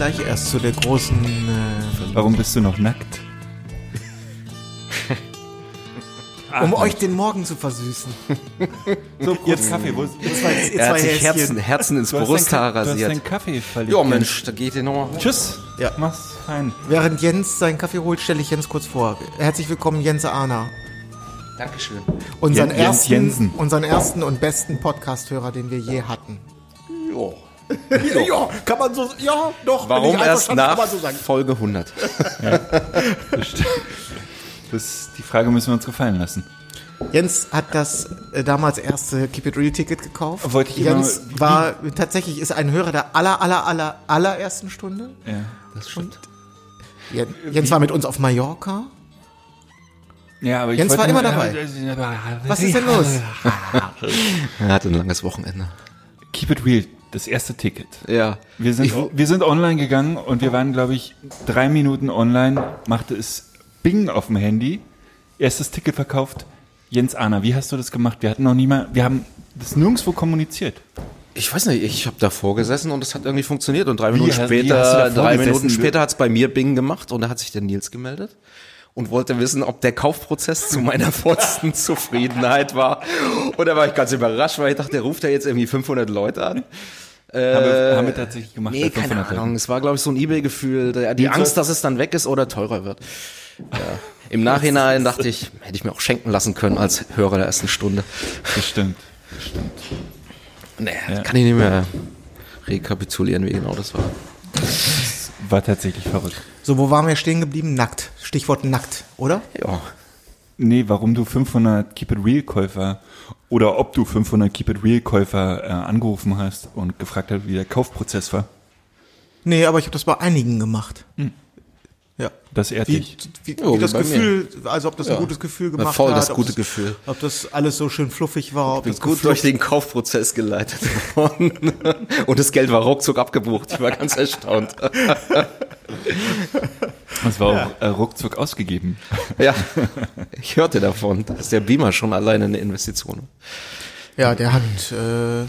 Gleich erst zu der großen. Äh, Warum bist du noch nackt? um euch den Morgen zu versüßen. So, jetzt Kaffee. Wo ist, Jetzt zwei, jetzt Er hat sich. Herzen, Herzen ins Brusthaar dein, du hast rasiert. deinen Kaffee verlegt. Ja, Mensch, da geht ihr noch. Tschüss. Ja. Mach's fein. Während Jens seinen Kaffee holt, stelle ich Jens kurz vor. Herzlich willkommen, Jens Ahner. Dankeschön. Unseren, Jen- Jens ersten, Jensen. unseren ersten und besten Podcast-Hörer, den wir je hatten. Ja. ja, kann man so. Ja, doch. Warum erst nach Folge 100? Das, die Frage müssen wir uns gefallen lassen. Jens hat das äh, damals erste Keep It Real Ticket gekauft. Wollte ich Jens immer- war tatsächlich ist ein Hörer der aller aller aller allerersten Stunde. Ja. Das stimmt. Jen- Jens war mit uns auf Mallorca. Ja, aber ich Jens war immer nur- dabei. Was ist denn los? Er hatte ein langes Wochenende. Keep it real. Das erste Ticket. Ja. Wir sind, Ich- wir sind online gegangen und wir waren, glaube ich, drei Minuten online, machte es Bing auf dem Handy. Erstes Ticket verkauft. Jens Ahner, wie hast du das gemacht? Wir hatten noch nie mal, wir haben das nirgendwo kommuniziert. Ich weiß nicht, ich habe davor gesessen und es hat irgendwie funktioniert und drei Minuten hast- wie hast du später, drei? Minuten später hat's bei mir Bing gemacht und da hat sich der Nils gemeldet und wollte wissen, ob der Kaufprozess zu meiner vollsten Zufriedenheit war. Und da war ich ganz überrascht, weil ich dachte, der ruft ja jetzt irgendwie 500 Leute an. haben, wir, haben wir tatsächlich gemacht. Nee, keine 500 Ahnung. Es war, glaube ich, so ein Ebay-Gefühl. Die Nils, Angst, dass es dann weg ist oder teurer wird. Ja. Im Nachhinein dachte ich, hätte ich mir auch schenken lassen können als Hörer der ersten Stunde. Das stimmt. Das stimmt. Nee, Ja. kann ich nicht mehr rekapitulieren, wie genau das war. War tatsächlich verrückt. So, wo waren wir stehen geblieben? Nackt. Stichwort nackt, oder? Ja. Nee, warum du 500 Keep It Real Käufer oder ob du 500 Keep It Real Käufer äh, angerufen hast und gefragt hast, wie der Kaufprozess war. Nee, aber ich habe das bei einigen gemacht. Ja. Das ehrt Wie, dich. wie, Jo, wie das Gefühl, also ob das Ja. ein gutes Gefühl Na, gemacht voll hat. das ob gute das, Gefühl. Ob das alles so schön fluffig war. Ob bin das gut geflucht- durch den Kaufprozess geleitet worden. Und das Geld war ruckzuck abgebucht. Ich war ganz erstaunt. Das war auch äh, ruckzuck ausgegeben. Ja, ich hörte davon, dass der Beamer schon alleine eine Investition. Ja, der hat. Äh,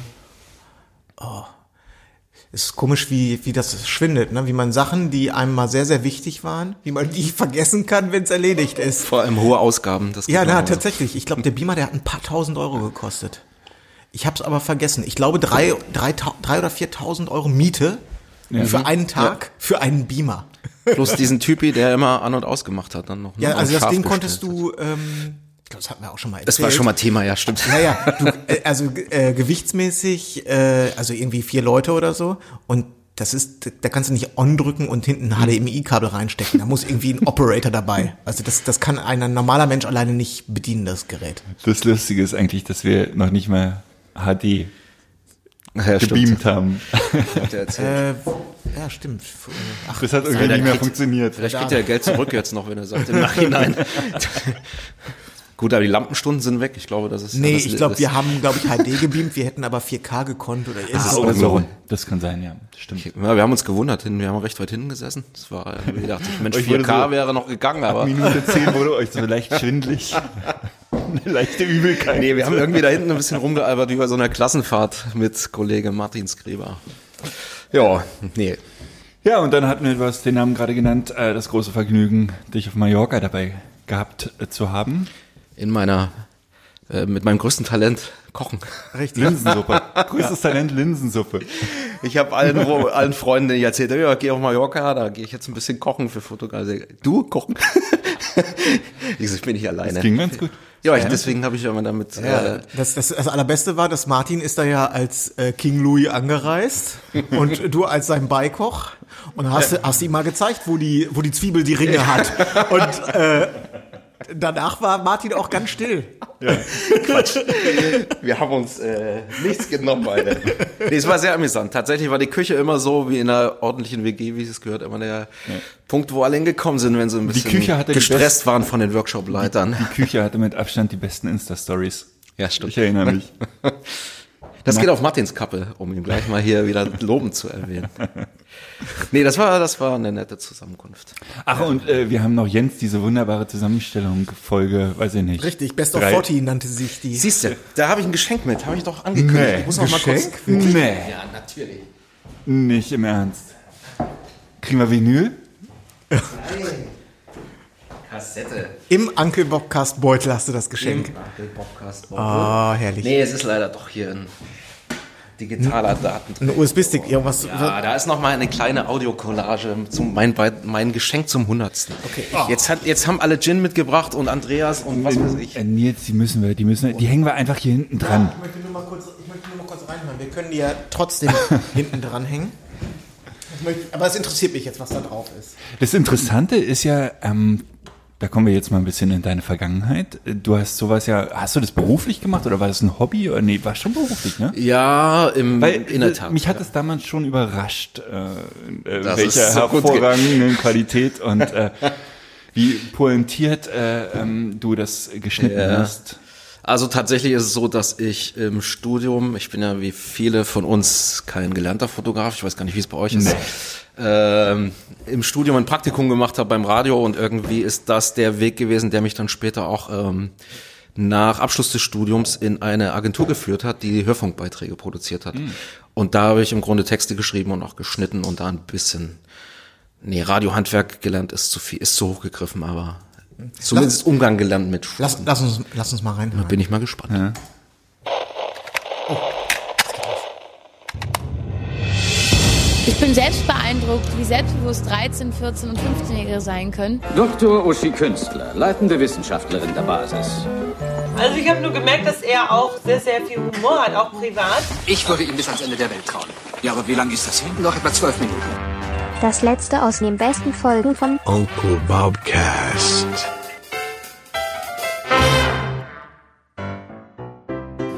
oh. Ist komisch, wie, wie das schwindet, ne? Wie man Sachen, die einem mal sehr, sehr wichtig waren, wie man die vergessen kann, wenn es erledigt ist. Vor allem hohe Ausgaben. Das Ja, na, tatsächlich. Ich glaube, der Beamer, der hat ein paar tausend Euro gekostet. Ich habe es aber vergessen. Ich glaube, drei, drei, drei oder viertausend Euro Miete für einen Tag für einen Beamer. Plus diesen Typi, der immer an- und ausgemacht hat dann noch. ne? Ja, also das Ding konntest hat. du, ähm, glaube, das hatten wir auch schon mal erzählt. Das war schon mal Thema, ja, stimmt. Naja, du, äh, also äh, gewichtsmäßig, äh, also irgendwie vier Leute oder so. Und das ist, da kannst du nicht on drücken und hinten ein HDMI-Kabel reinstecken. Da muss irgendwie ein Operator dabei. Also das, das kann ein normaler Mensch alleine nicht bedienen, das Gerät. Das Lustige ist eigentlich, dass wir noch nicht mal HD Ja, gebeamt haben. Äh, ja, stimmt. Ach, Das hat irgendwie nicht mehr kriegt- funktioniert. Vielleicht kriegt er Geld zurück jetzt noch, wenn er sagt, im Nachhinein. Gut, aber die Lampenstunden sind weg. Ich glaube, das ist. nee, das, ich glaube, wir haben, glaube ich, HD gebeamt. Wir hätten aber 4K gekonnt oder ist es auch Oder so. so. Das kann sein, ja. Stimmt. Ja, wir haben uns gewundert, wir haben recht weit hinten gesessen. Das war, wir dachten, Mensch, Euch wurde 4K so- wäre noch gegangen, aber. Minute 10 wurde euch so leicht schwindlig. Eine leichte Übelkeit. Nee, wir haben irgendwie da hinten ein bisschen rumgealbert über so einer Klassenfahrt mit Kollege Martin Skreber. Ja, nee. Ja, und dann hatten wir, du hast den Namen gerade genannt, äh, das große Vergnügen, dich auf Mallorca dabei gehabt äh, zu haben. In meiner, äh, mit meinem größten Talent kochen. richtig. Linsensuppe. Größtes Talent Linsensuppe. Ich habe allen, allen Freunden denen ich erzählt, ja, geh auf Mallorca, da gehe ich jetzt ein bisschen kochen für Fotografie. Du kochen? ich so, ich bin nicht alleine. Das ging ganz gut. Ja, ich, deswegen habe ich immer damit. Ja, Äh, das, das, das Allerbeste war, dass Martin ist da ja als äh, King Louis angereist und du als sein Beikoch und hast, hast ihm mal gezeigt, wo die, wo die Zwiebel die Ringe hat. Und äh, danach war Martin auch ganz still. wir haben uns äh, nichts genommen, Alter. Nee, es war sehr amüsant. Tatsächlich war die Küche immer so wie in einer ordentlichen WG, wie es gehört, immer der Punkt, wo alle hingekommen sind, wenn sie ein bisschen Küche hatte die gestresst waren von den Workshop-Leitern. Die Küche hatte mit Abstand die besten Insta-Stories. Ja, stimmt. Ich erinnere mich. Das geht auf Martins Kappe, um ihn gleich mal hier wieder lobend zu erwähnen. Nee, das war, das war eine nette Zusammenkunft. Ach, und äh, wir haben noch Jens, diese wunderbare Zusammenstellung, Folge, weiß ich nicht. Richtig, Best of Drei. 40 nannte sich die. Siehst du, da habe ich ein Geschenk mit, habe ich doch angekündigt. Nee. Ich muss noch mal kurz. Geschenk? Nee, Ja, natürlich. nicht im Ernst. Kriegen wir Vinyl? Kassette. Im Uncle Bobcast Beutel hast du das Im Geschenk. Podcast. Ah, herrlich. Nee, es ist leider doch hier ein digitaler Daten. Ein USB-Stick, irgendwas. Ja, da ist noch mal eine kleine Audiokollage zum mein, mein Geschenk zum hundertsten. Okay. Jetzt hat jetzt haben alle Gin mitgebracht und Andreas und was weiß ich. Äh, Nils, die müssen wir, die müssen wir, die hängen wir einfach hier hinten dran. Ich möchte nur mal kurz, ich möchte nur mal kurz reinhören. Wir können die ja trotzdem hinten dran hängen. Möchte, aber es interessiert mich jetzt, was da drauf ist. Das Interessante ist ja, ähm, da kommen wir jetzt mal ein bisschen in deine Vergangenheit. Du hast sowas ja, hast du das beruflich gemacht oder war das ein Hobby? Oder nee, war schon beruflich, ne? Ja, im, Weil in der Tat. mich hat es damals schon überrascht, äh, äh, Das welche ist so hervorragenden Qualität und äh, wie pointiert äh, ähm, du das geschnitten Ja. hast. Also tatsächlich ist es so, dass ich im Studium, ich bin ja wie viele von uns kein gelernter Fotograf, ich weiß gar nicht, wie es bei euch ist, ähm, im Studium ein Praktikum gemacht habe beim Radio und irgendwie ist das der Weg gewesen, der mich dann später auch ähm, nach Abschluss des Studiums in eine Agentur geführt hat, die Hörfunkbeiträge produziert hat. Und da habe ich im Grunde Texte geschrieben und auch geschnitten und da ein bisschen, nee, Radiohandwerk gelernt ist zu viel, ist zu hoch gegriffen, aber zumindest Umgang gelernt mit Lass, lass, uns, lass uns mal reinhören. bin ich mal gespannt. Ich bin selbst beeindruckt, wie selbstbewusst 13, 14 und 15-Jährige sein können. Dr. Uschi Künstler, leitende Wissenschaftlerin der Basis. Also ich habe nur gemerkt, dass er auch sehr, sehr viel Humor hat, auch privat. Ich würde ihm bis ans Ende der Welt trauen. Ja, aber wie lange ist das hin? Noch etwa zwölf Minuten. Das letzte aus den besten Folgen von Uncle Bobcast.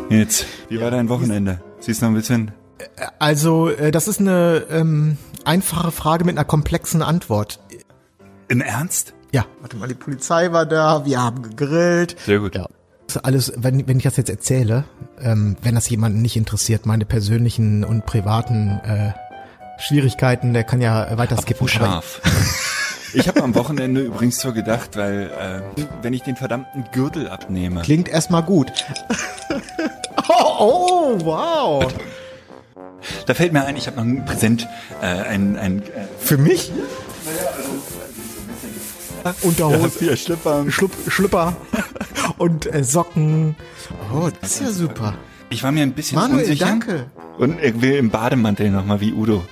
Jetzt, wie war dein Wochenende? Siehst du noch ein bisschen? Also, äh, das ist eine ähm, einfache Frage mit einer komplexen Antwort. Im Ernst? Ja, warte mal, die Polizei war da, wir haben gegrillt. Sehr gut. Ja. Das ist alles, wenn, wenn ich das jetzt erzähle, ähm, wenn das jemanden nicht interessiert, meine persönlichen und privaten äh, Schwierigkeiten, der kann ja weiter skippen. Scharf. Ich habe am Wochenende übrigens so gedacht, weil äh, wenn ich den verdammten Gürtel abnehme, Klingt erstmal gut. oh, oh, wow. da fällt mir ein, ich habe noch ein Präsent, äh, ein, ein äh, Für mich? Unterhose, ja, Schlipper. Schlupp, Schlüpper und äh, Socken. Oh, das ist ja super. Ich war mir ein bisschen Manuel, unsicher. danke. Und ich will im Bademantel nochmal wie Udo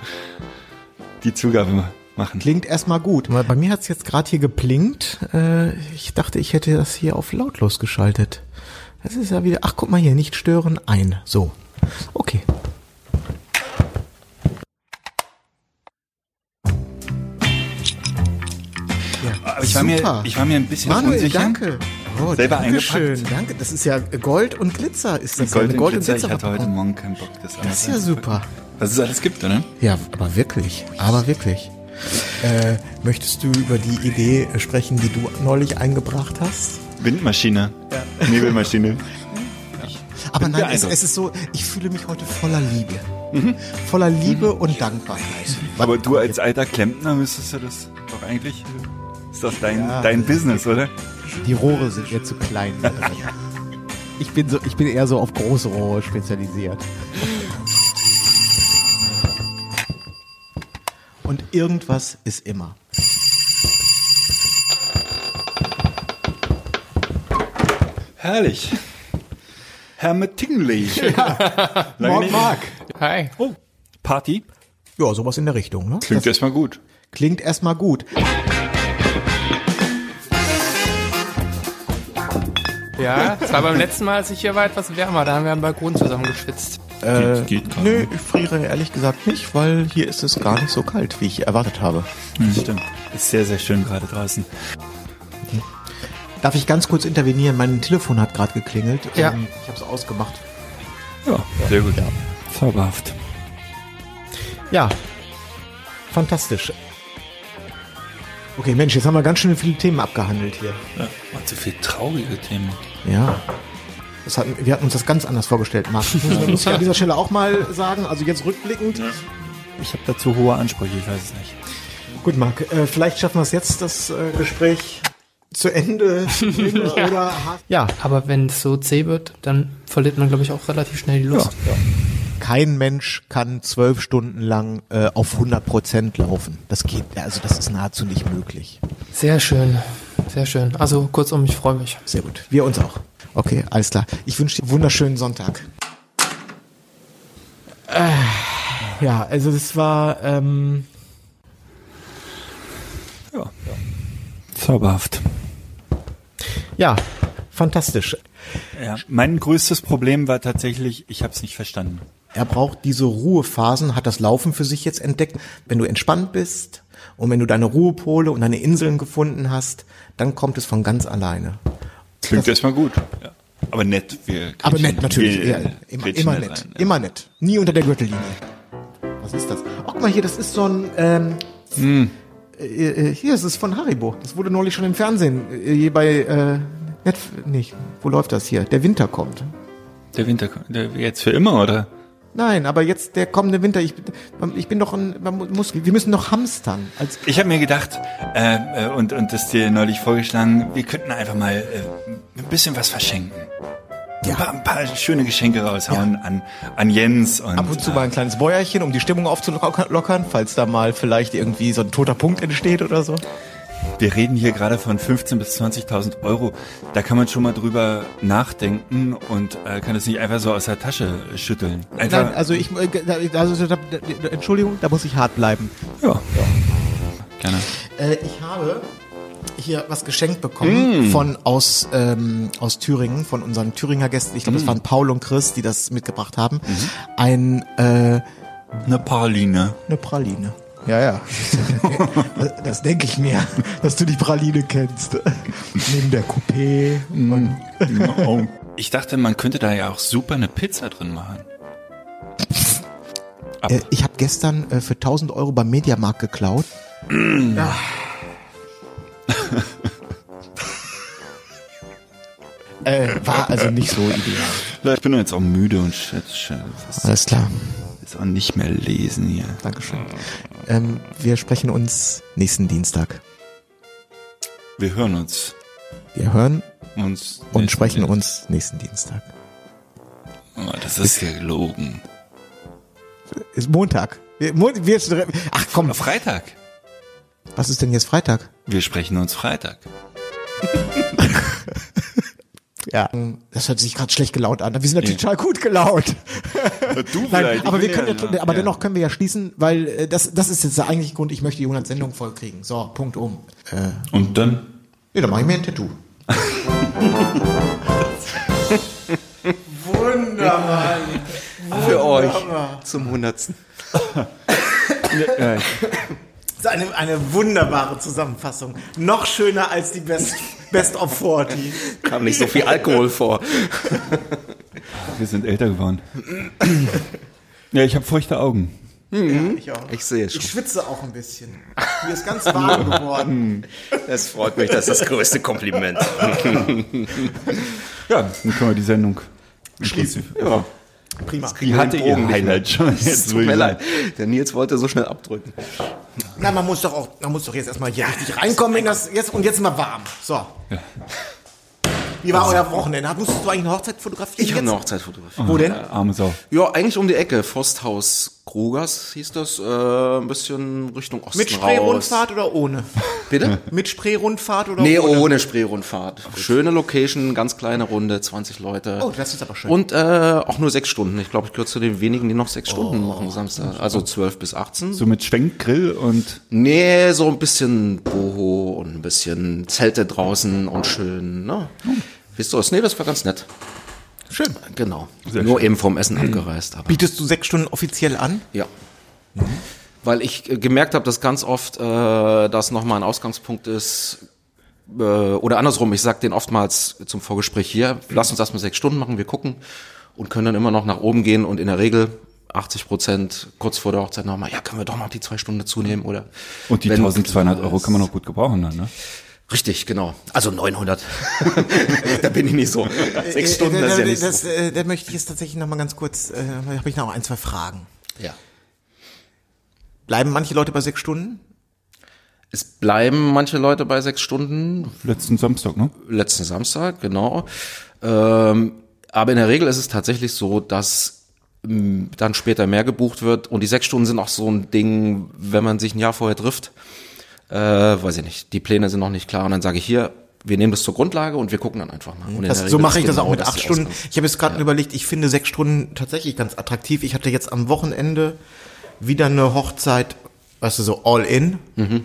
die Zugabe ma- machen. Klingt erstmal gut. Bei mir hat's jetzt gerade hier geplinkt. Äh, ich dachte, ich hätte das hier auf lautlos geschaltet. Das ist ja wieder. Ach, guck mal hier, nicht stören, ein. So. Okay. Aber ich war, mir, ich war mir ein bisschen Manuel, unsicher. danke. Oh, Selber danke schön. eingepackt. Danke. Das ist ja Gold und Glitzer. Ist das Gold, ja eine und Gold Glitzer. und Ich Glitzer? hatte heute Morgen keinen Bock, das das ist ja super. Was es alles gibt, oder? Ja, aber wirklich. Aber wirklich. Äh, möchtest du über die Idee sprechen, die du neulich eingebracht hast? Windmaschine. Nebelmaschine. Aber nein, es, beeindruckt. es ist so, ich fühle mich heute voller Liebe. Voller Liebe und Dankbarkeit. Aber du als alter Klempner müsstest du das doch eigentlich. Ist doch dein, dein Business, oder? Die Rohre sind mir zu klein. ich bin so, ich bin eher so auf große Rohre spezialisiert. Und irgendwas ist immer. Herrlich. Herr Mattingly. Ja. Mark, Mark. Hi. Oh, Party? Ja, sowas in der Richtung, ne? Klingt erstmal gut. klingt erstmal gut. Ja, es war beim letzten Mal, als ich hier war, etwas wärmer. Da haben wir am Balkon zusammen geschwitzt. Äh, geht grad nö, ich friere ehrlich gesagt nicht, weil hier ist es gar nicht so kalt, wie ich erwartet habe. Hm, stimmt. Ist sehr, sehr schön gerade draußen. Darf ich ganz kurz intervenieren? Mein Telefon hat gerade geklingelt. Ja. Ähm, ich habe es ausgemacht. Ja, sehr gut. Zauberhaft. Ja, fantastisch. Okay, Mensch, jetzt haben wir ganz schön viele Themen abgehandelt hier. Ja, und so viele traurige Themen. Ja. Das hatten, wir hatten uns das ganz anders vorgestellt, Marc. Das muss, ich an dieser Stelle auch mal sagen. Also jetzt rückblickend. Ich habe dazu hohe Ansprüche, ich weiß es nicht. Gut, Marc, äh, vielleicht schaffen wir es jetzt, das äh, Gespräch zu Ende zu oder ja. Aber wenn es so zäh wird, dann verliert man, glaube ich, auch relativ schnell die Lust. Kein Mensch kann zwölf Stunden lang äh, auf 100 Prozent laufen. Das geht, also das ist nahezu nicht möglich. Sehr schön, sehr schön. Also kurzum, ich freue mich. Sehr gut. Wir uns auch. Okay, alles klar. Ich wünsche dir einen wunderschönen Sonntag. Äh, ja, also das war ähm, Ja. Zauberhaft. ja fantastisch. Ja. Mein größtes Problem war tatsächlich, ich habe es nicht verstanden. Er braucht diese Ruhephasen, hat das Laufen für sich jetzt entdeckt. Wenn du entspannt bist und wenn du deine Ruhepole und deine Inseln gefunden hast, dann kommt es von ganz alleine. Klingt erstmal gut. Ja. Aber nett. Wir Aber nett natürlich. wir Ja, immer immer nett. rein, ja. Immer nett. Nie unter der Gürtellinie. Was ist das? Oh, guck mal hier, das ist so ein. Ähm, Hm. äh, äh, hier, das ist von Haribo. Das wurde neulich schon im Fernsehen. Äh, hier bei. Äh, Netf nicht. Wo läuft das hier? Der Winter kommt. Der Winter, der, jetzt für immer, oder? Nein, aber jetzt der kommende Winter. Ich, ich bin doch ein. Man muss, wir müssen doch hamstern. Als Ich habe mir gedacht, äh, äh, und, und das dir neulich vorgeschlagen, wir könnten einfach mal äh, ein bisschen was verschenken. Ein, paar, ein paar schöne Geschenke raushauen an, an Jens und ab und zu mal ein kleines Bäuerchen, um die Stimmung aufzulockern, falls da mal vielleicht irgendwie so ein toter Punkt entsteht oder so. Wir reden hier gerade von 15.000 bis 20.000 Euro. Da kann man schon mal drüber nachdenken und äh, kann es nicht einfach so aus der Tasche schütteln. Einfach, Nein, also ich, äh, also, Entschuldigung, da muss ich hart bleiben. ja. Gerne. Äh, ich habe hier was geschenkt bekommen Mm. von aus ähm, aus Thüringen, von unseren Thüringer Gästen. Ich glaube, das Mm. waren Paul und Chris, die das mitgebracht haben. Mhm. Ein äh, Eine Praline. eine Praline. Ja, ja. das, das denke ich mir, dass du die Praline kennst. Neben der Coupé. Und Oh. Ich dachte, man könnte da ja auch super eine Pizza drin machen. Ab. Äh, ich habe gestern äh, für 1000 Euro beim Mediamarkt geklaut. Ja. äh, war also nicht so ideal. Ich bin jetzt auch müde und shit, shit, Alles klar. Ist auch nicht mehr lesen hier. Dankeschön. Ähm, wir sprechen uns nächsten Dienstag. Wir hören uns. Wir hören uns und sprechen Dienstag. uns nächsten Dienstag. Oh, das ist gelogen. Ist Montag. Wir, wir, ach komm, Freitag. was ist denn jetzt Freitag? Wir sprechen uns Freitag. Ja. Das hört sich gerade schlecht gelaunt an. Wir sind natürlich ja. total gut gelaunt. Du Nein, aber wir können, ja, ja, aber dennoch können wir ja schließen, weil äh, das, das ist jetzt der eigentliche Grund. Ich möchte die 100 Sendung vollkriegen. So, Punkt um. Äh, Und dann? Ja, dann mache ich mir ein Tattoo. Wunderbar. Für euch zum 100. eine, eine wunderbare Zusammenfassung. Noch schöner als die Best, Best of 40. Kam nicht so viel Alkohol vor. Wir sind älter geworden. ja, ich habe feuchte Augen. Ich auch. Ich sehe es Ich schon. schwitze auch ein bisschen. Mir ist ganz warm geworden. Es freut mich, das ist das größte Kompliment. Ja, dann können wir die Sendung Schließen. Ja. Prima. Die hatte ihr Highlight schon. Es Jetzt tut mir leid. Der Nils wollte so schnell abdrücken. Na, man muss doch auch, man muss doch jetzt erstmal hier richtig reinkommen in das, jetzt, und jetzt sind wir warm. So. Ja. Wie war euer Wochenende? Musstest du eigentlich eine Hochzeit fotografieren? Ich habe eine Hochzeit fotografiert. Wo denn? Arme Sau. Ja, eigentlich um die Ecke. Forsthaus Krogers hieß das. Äh, ein bisschen Richtung Osten Mit. Spreerundfahrt oder ohne? Bitte? Mit Spreerundfahrt oder Nee, ohne? ohne Spreerundfahrt. Schöne Location, ganz kleine Runde, 20 Leute. Oh, das ist aber schön. Und äh, auch nur sechs Stunden. Ich glaube, ich gehöre zu den wenigen, die noch sechs Oh. Stunden machen Samstag. Also 12 bis 18. So mit Schwenkgrill und Nee, so ein bisschen Boho und ein bisschen Zelte draußen und schön, ne? Wisst du was? Nee, das war ganz nett. Schön. Genau. Sehr Nur schön. eben vom Essen abgereist. Aber Bietest du sechs Stunden offiziell an? ja. Weil ich äh, gemerkt habe, dass ganz oft äh, das nochmal ein Ausgangspunkt ist, äh, oder andersrum, ich sag denen oftmals zum Vorgespräch hier, lass uns erstmal sechs Stunden machen, wir gucken und können dann immer noch nach oben gehen und in der Regel 80 Prozent kurz vor der Hochzeit nochmal, ja, können wir doch noch die zwei Stunden dazu nehmen oder Und die wenn- 1200 Euro kann man noch gut gebrauchen dann, ne? Richtig, genau. Also 900. da bin ich nicht so. Sechs Stunden, das ist ja nicht das, so. äh, da möchte ich jetzt tatsächlich noch mal ganz kurz, äh, habe ich noch ein, zwei Fragen. Ja. Bleiben manche Leute bei sechs Stunden? Es bleiben manche Leute bei sechs Stunden. Letzten Samstag, ne? Letzten Samstag, genau. Ähm, aber in der Regel ist es tatsächlich so, dass ähm, dann später mehr gebucht wird. Und die sechs Stunden sind auch so ein Ding, wenn man sich ein Jahr vorher trifft, äh, weiß ich nicht, die Pläne sind noch nicht klar. Und dann sage ich hier, wir nehmen das zur Grundlage und wir gucken dann einfach mal. Das, so mache ich das auch genau mit das acht Stunden. Ausgangs- Ich habe jetzt gerade überlegt, ich finde sechs Stunden tatsächlich ganz attraktiv. Ich hatte jetzt am Wochenende wieder eine Hochzeit, weißt du, so all in. Mhm.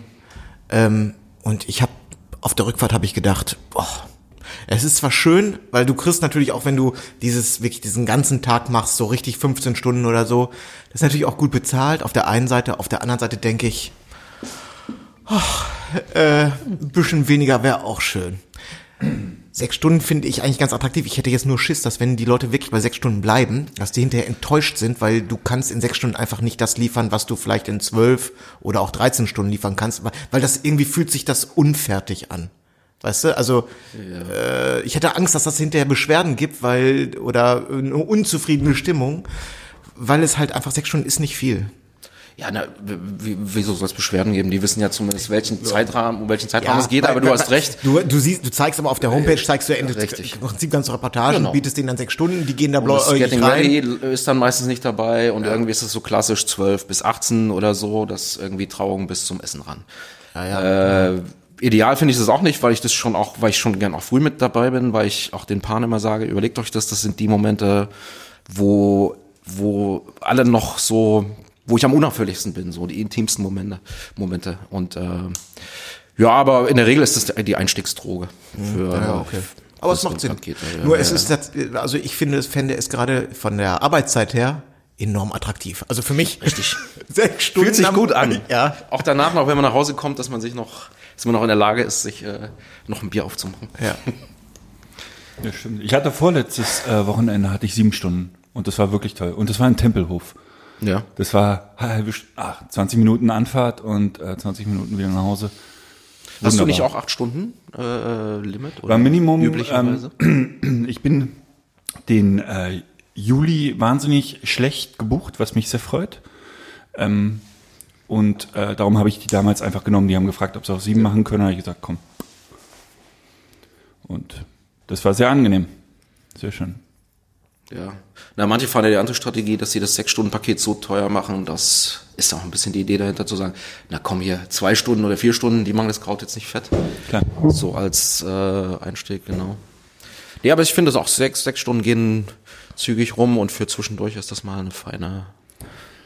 Ähm, und ich habe auf der Rückfahrt habe ich gedacht, boah, es ist zwar schön, weil du kriegst natürlich auch, wenn du dieses wirklich diesen ganzen Tag machst, so richtig 15 Stunden oder so, das ist natürlich auch gut bezahlt. Auf der einen Seite, auf der anderen Seite denke ich, ach, äh, ein bisschen weniger wäre auch schön. Sechs Stunden finde ich eigentlich ganz attraktiv. Ich hätte jetzt nur Schiss, dass wenn die Leute wirklich bei sechs Stunden bleiben, dass die hinterher enttäuscht sind, weil du kannst in sechs Stunden einfach nicht das liefern, was du vielleicht in zwölf oder auch 13 Stunden liefern kannst, weil- das irgendwie fühlt sich das unfertig an. Weißt du, also äh, ich hätte Angst, dass das hinterher Beschwerden gibt, weil oder eine unzufriedene Stimmung, weil es halt einfach sechs Stunden ist nicht viel. Ja, na, wieso soll es Beschwerden geben? Die wissen ja zumindest, welchen Zeitrahmen, um welchen Zeitrahmen es geht, aber du hast recht. Du, du siehst, du zeigst aber auf der Homepage, zeigst du Ende, Richtig. im Prinzip ganze Reportagen, Genau. bietest denen dann sechs Stunden, die gehen da blau das Getting rein. Ready ist dann meistens nicht dabei und irgendwie ist es so klassisch 12 bis 18 oder so, das irgendwie Trauung bis zum Essen ran. Äh, ideal finde ich das auch nicht, weil ich das schon auch, weil ich schon gern auch früh mit dabei bin, weil ich auch den Paaren immer sage, überlegt euch das, das sind die Momente, wo, wo alle noch so, wo ich am unaufhörlichsten bin, so die intimsten Momente, Momente und äh, ja, aber in der Regel ist das die Einstiegsdroge für, Ja, okay. Aber es macht Sinn. Pakete, ja. Nur Ja, es ja. ist, das, also ich finde, es fände es gerade von der Arbeitszeit her enorm attraktiv. Also für mich. Richtig. Sechs Stunden. Fühlt sich gut an. Ja. Auch danach noch, wenn man nach Hause kommt, dass man sich noch, dass man noch in der Lage ist, sich äh, noch ein Bier aufzumachen. Ja. Ja, stimmt. Ich hatte vorletztes äh, Wochenende hatte ich sieben Stunden und das war wirklich toll. Und das war ein Tempelhof. Ja. Das war halbe, ach, 20 Minuten Anfahrt und äh, 20 Minuten wieder nach Hause. Hast du Wunderbar. nicht auch acht Stunden äh, Limit? Oder War Minimum. Üblicherweise? Ähm, ich bin den äh, Juli wahnsinnig schlecht gebucht, was mich sehr freut. Ähm, und äh, darum habe ich die damals einfach genommen. Die haben gefragt, ob sie auch sieben machen können. Da habe ich gesagt, komm. Und das war sehr angenehm. Sehr schön. Ja. Na, manche fahren ja die andere Strategie, dass sie das Sechs-Stunden-Paket so teuer machen. Das ist auch ein bisschen die Idee dahinter zu sagen, na komm hier, zwei Stunden oder vier Stunden, die machen das Kraut jetzt nicht fett. Klar. So als äh, Einstieg, genau. Nee, aber ich finde es auch sechs, sechs Stunden gehen zügig rum und für zwischendurch ist das mal eine feine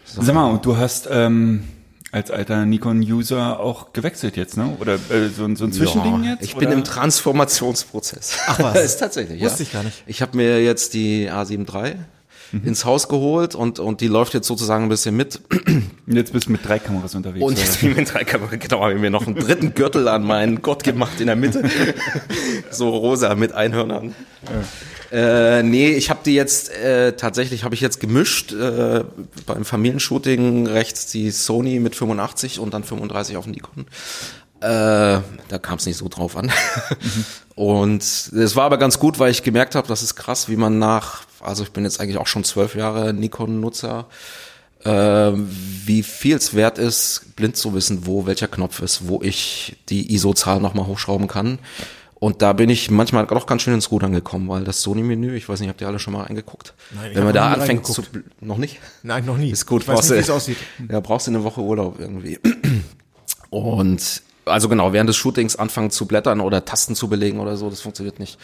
Sache. Sag mal, und du hast ähm, als alter Nikon-User auch gewechselt jetzt, ne? Oder äh, so, ein- so ein Zwischending Ja, jetzt? Ich bin oder? im Transformationsprozess. Ach was. Das ist tatsächlich, ja. Wusste ich gar nicht. Ich habe mir jetzt die A7 III Mhm. ins Haus geholt und, und die läuft jetzt sozusagen ein bisschen mit. Und jetzt bist du mit drei Kameras unterwegs. Und jetzt bin ich mit drei Kameras, genau, habe ich mir noch einen dritten Gürtel an meinen Gott gemacht in der Mitte. so rosa mit Einhörnern. Äh, nee, ich habe die jetzt, äh, tatsächlich habe ich jetzt gemischt, äh, beim Familienshooting rechts die Sony mit 85 und dann 35 auf dem Nikon. Äh, da kam es nicht so drauf an. Und es war aber ganz gut, weil ich gemerkt habe, das ist krass, wie man nach, also ich bin jetzt eigentlich auch schon zwölf Jahre Nikon-Nutzer, äh, wie viel es wert ist, blind zu wissen, wo welcher Knopf ist, wo ich die ISO-Zahl nochmal hochschrauben kann. Und da bin ich manchmal doch ganz schön ins Rudern gekommen, weil das Sony-Menü, ich weiß nicht, habt ihr alle schon mal reingeguckt? Nein, ich Wenn man da anfängt zu, noch nicht? Nein, noch nie. Ist gut, Ich weiß brauchst nicht, du- wie es aussieht. Ja, brauchst du eine Woche Urlaub irgendwie. Und also genau, während des Shootings anfangen zu blättern oder Tasten zu belegen oder so, das funktioniert nicht.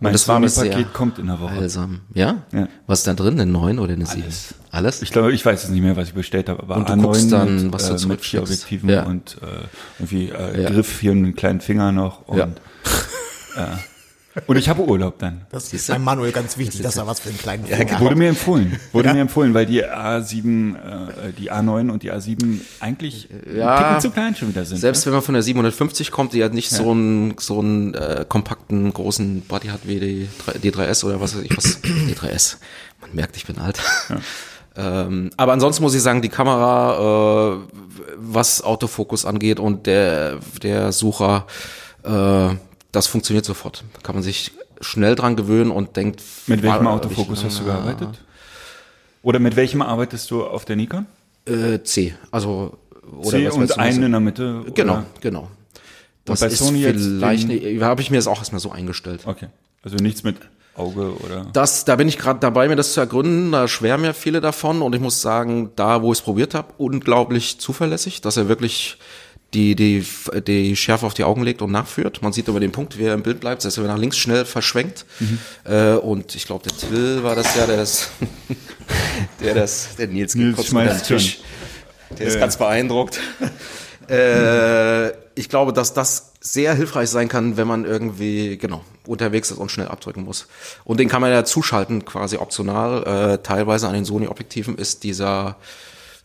Und Mein das war sehr kommt in der Woche. heilsam. Ja? Ja. Was ist da drin? Eine 9 oder eine 7? Alles. Alles? Ich glaube, ich weiß es nicht mehr, was ich bestellt habe, aber Und du A9 guckst dann, mit, was du äh, mit vier. Objektiven Ja. und äh, irgendwie äh, Ja. Griff hier und einen kleinen Finger noch und Ja. Und ich habe Urlaub dann. Das ist bei Manuel ganz wichtig, dass er was für einen kleinen Ja, wurde mir empfohlen. Wurde Ja? mir empfohlen, weil die A7, äh, die A9 und die A7 eigentlich ein Ja, Ticken zu klein schon wieder sind. Selbst ne? wenn man von der 750 kommt, die halt nicht Ja. so einen so einen äh, kompakten großen Body hat wie die, 3 die 3S oder was weiß ich was. Die 3S. Man merkt, ich bin alt. ähm, aber ansonsten muss ich sagen, die Kamera, äh, was Autofokus angeht und der der Sucher, äh, das funktioniert sofort. Da kann man sich schnell dran gewöhnen und denkt. Mit welchem Autofokus ich- hast du gearbeitet? Oder mit welchem arbeitest du auf der Nikon? Äh, C. Also oder C was und einen in der Mitte? Genau, oder? genau. Und Das bei ist Sony jetzt vielleicht, habe ich mir das auch erstmal so eingestellt. Okay. Also nichts mit Auge oder. Das, da bin ich gerade dabei, mir das zu ergründen. Da schwärmen ja viele davon und ich muss sagen, da, wo ich es probiert habe, unglaublich zuverlässig, dass er wirklich die, die, die Schärfe auf die Augen legt und nachführt. Man sieht über den Punkt, wie er im Bild bleibt, dass er nach links schnell verschwenkt. Mhm. Äh, und ich glaube, der Till war das ja, der das, der das, der Nils, geht Nils kurz den. Tisch. Der ist Ja. ganz beeindruckt. äh, ich glaube, dass das sehr hilfreich sein kann, wenn man irgendwie, genau, unterwegs ist und schnell abdrücken muss. Und den kann man ja zuschalten, quasi optional. Äh, teilweise an den Sony-Objektiven ist dieser,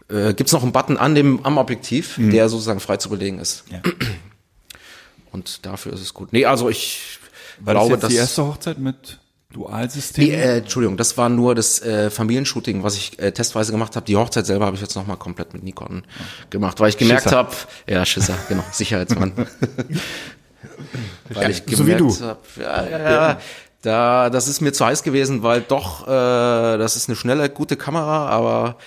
äh, gibt's noch einen Button an dem, am Objektiv, Mhm. der sozusagen frei zu belegen ist. Ja. Und dafür ist es gut. Nee, also ich War glaube, das jetzt dass die erste Hochzeit mit Dualsystem? Nee, äh, Entschuldigung, das war nur das äh, Familienshooting, was ich äh, testweise gemacht habe. Die Hochzeit selber habe ich jetzt nochmal komplett mit Nikon gemacht, weil ich gemerkt habe, ja, Schisser, genau, Sicherheitsmann. weil ich so wie gemerkt du. habe, ja, ja, ja, da, das ist mir zu heiß gewesen, weil doch, äh, das ist eine schnelle, gute Kamera, aber